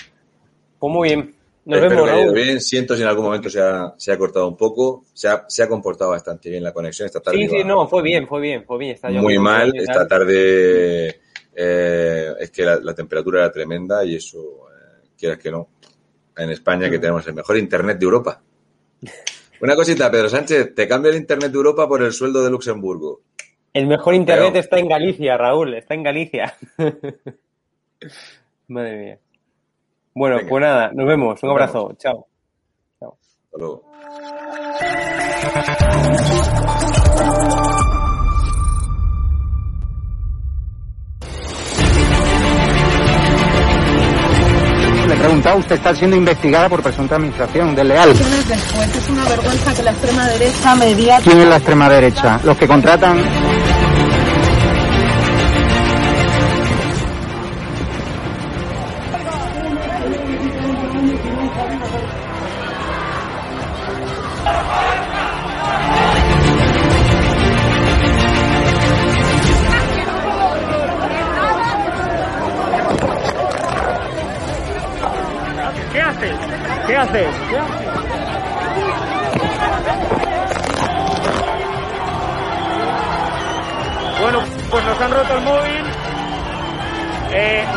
Speaker 1: Pues muy bien. Nos vemos,
Speaker 2: bien. Siento si en algún momento se ha, se ha cortado un poco. Se ha, se ha, comportado bastante bien la conexión esta tarde.
Speaker 1: Sí, sí, no, fue bien, fue bien, fue bien.
Speaker 2: muy mal. Esta tarde eh, es que la, temperatura era tremenda y eso, eh, quieras que no, en España que tenemos el mejor Internet de Europa. Una cosita, Pedro Sánchez, te cambio el Internet de Europa por el sueldo de Luxemburgo.
Speaker 1: El mejor Internet está en Galicia, Raúl, está en Galicia. Madre mía. Bueno, pues nada, nos vemos. Un abrazo. Chao. Chao. Hasta luego.
Speaker 4: Preguntado, usted está siendo investigada por presunta administración desleal.
Speaker 5: Después es una vergüenza que la extrema derecha media...
Speaker 4: ¿Quién es la extrema derecha? Los que contratan...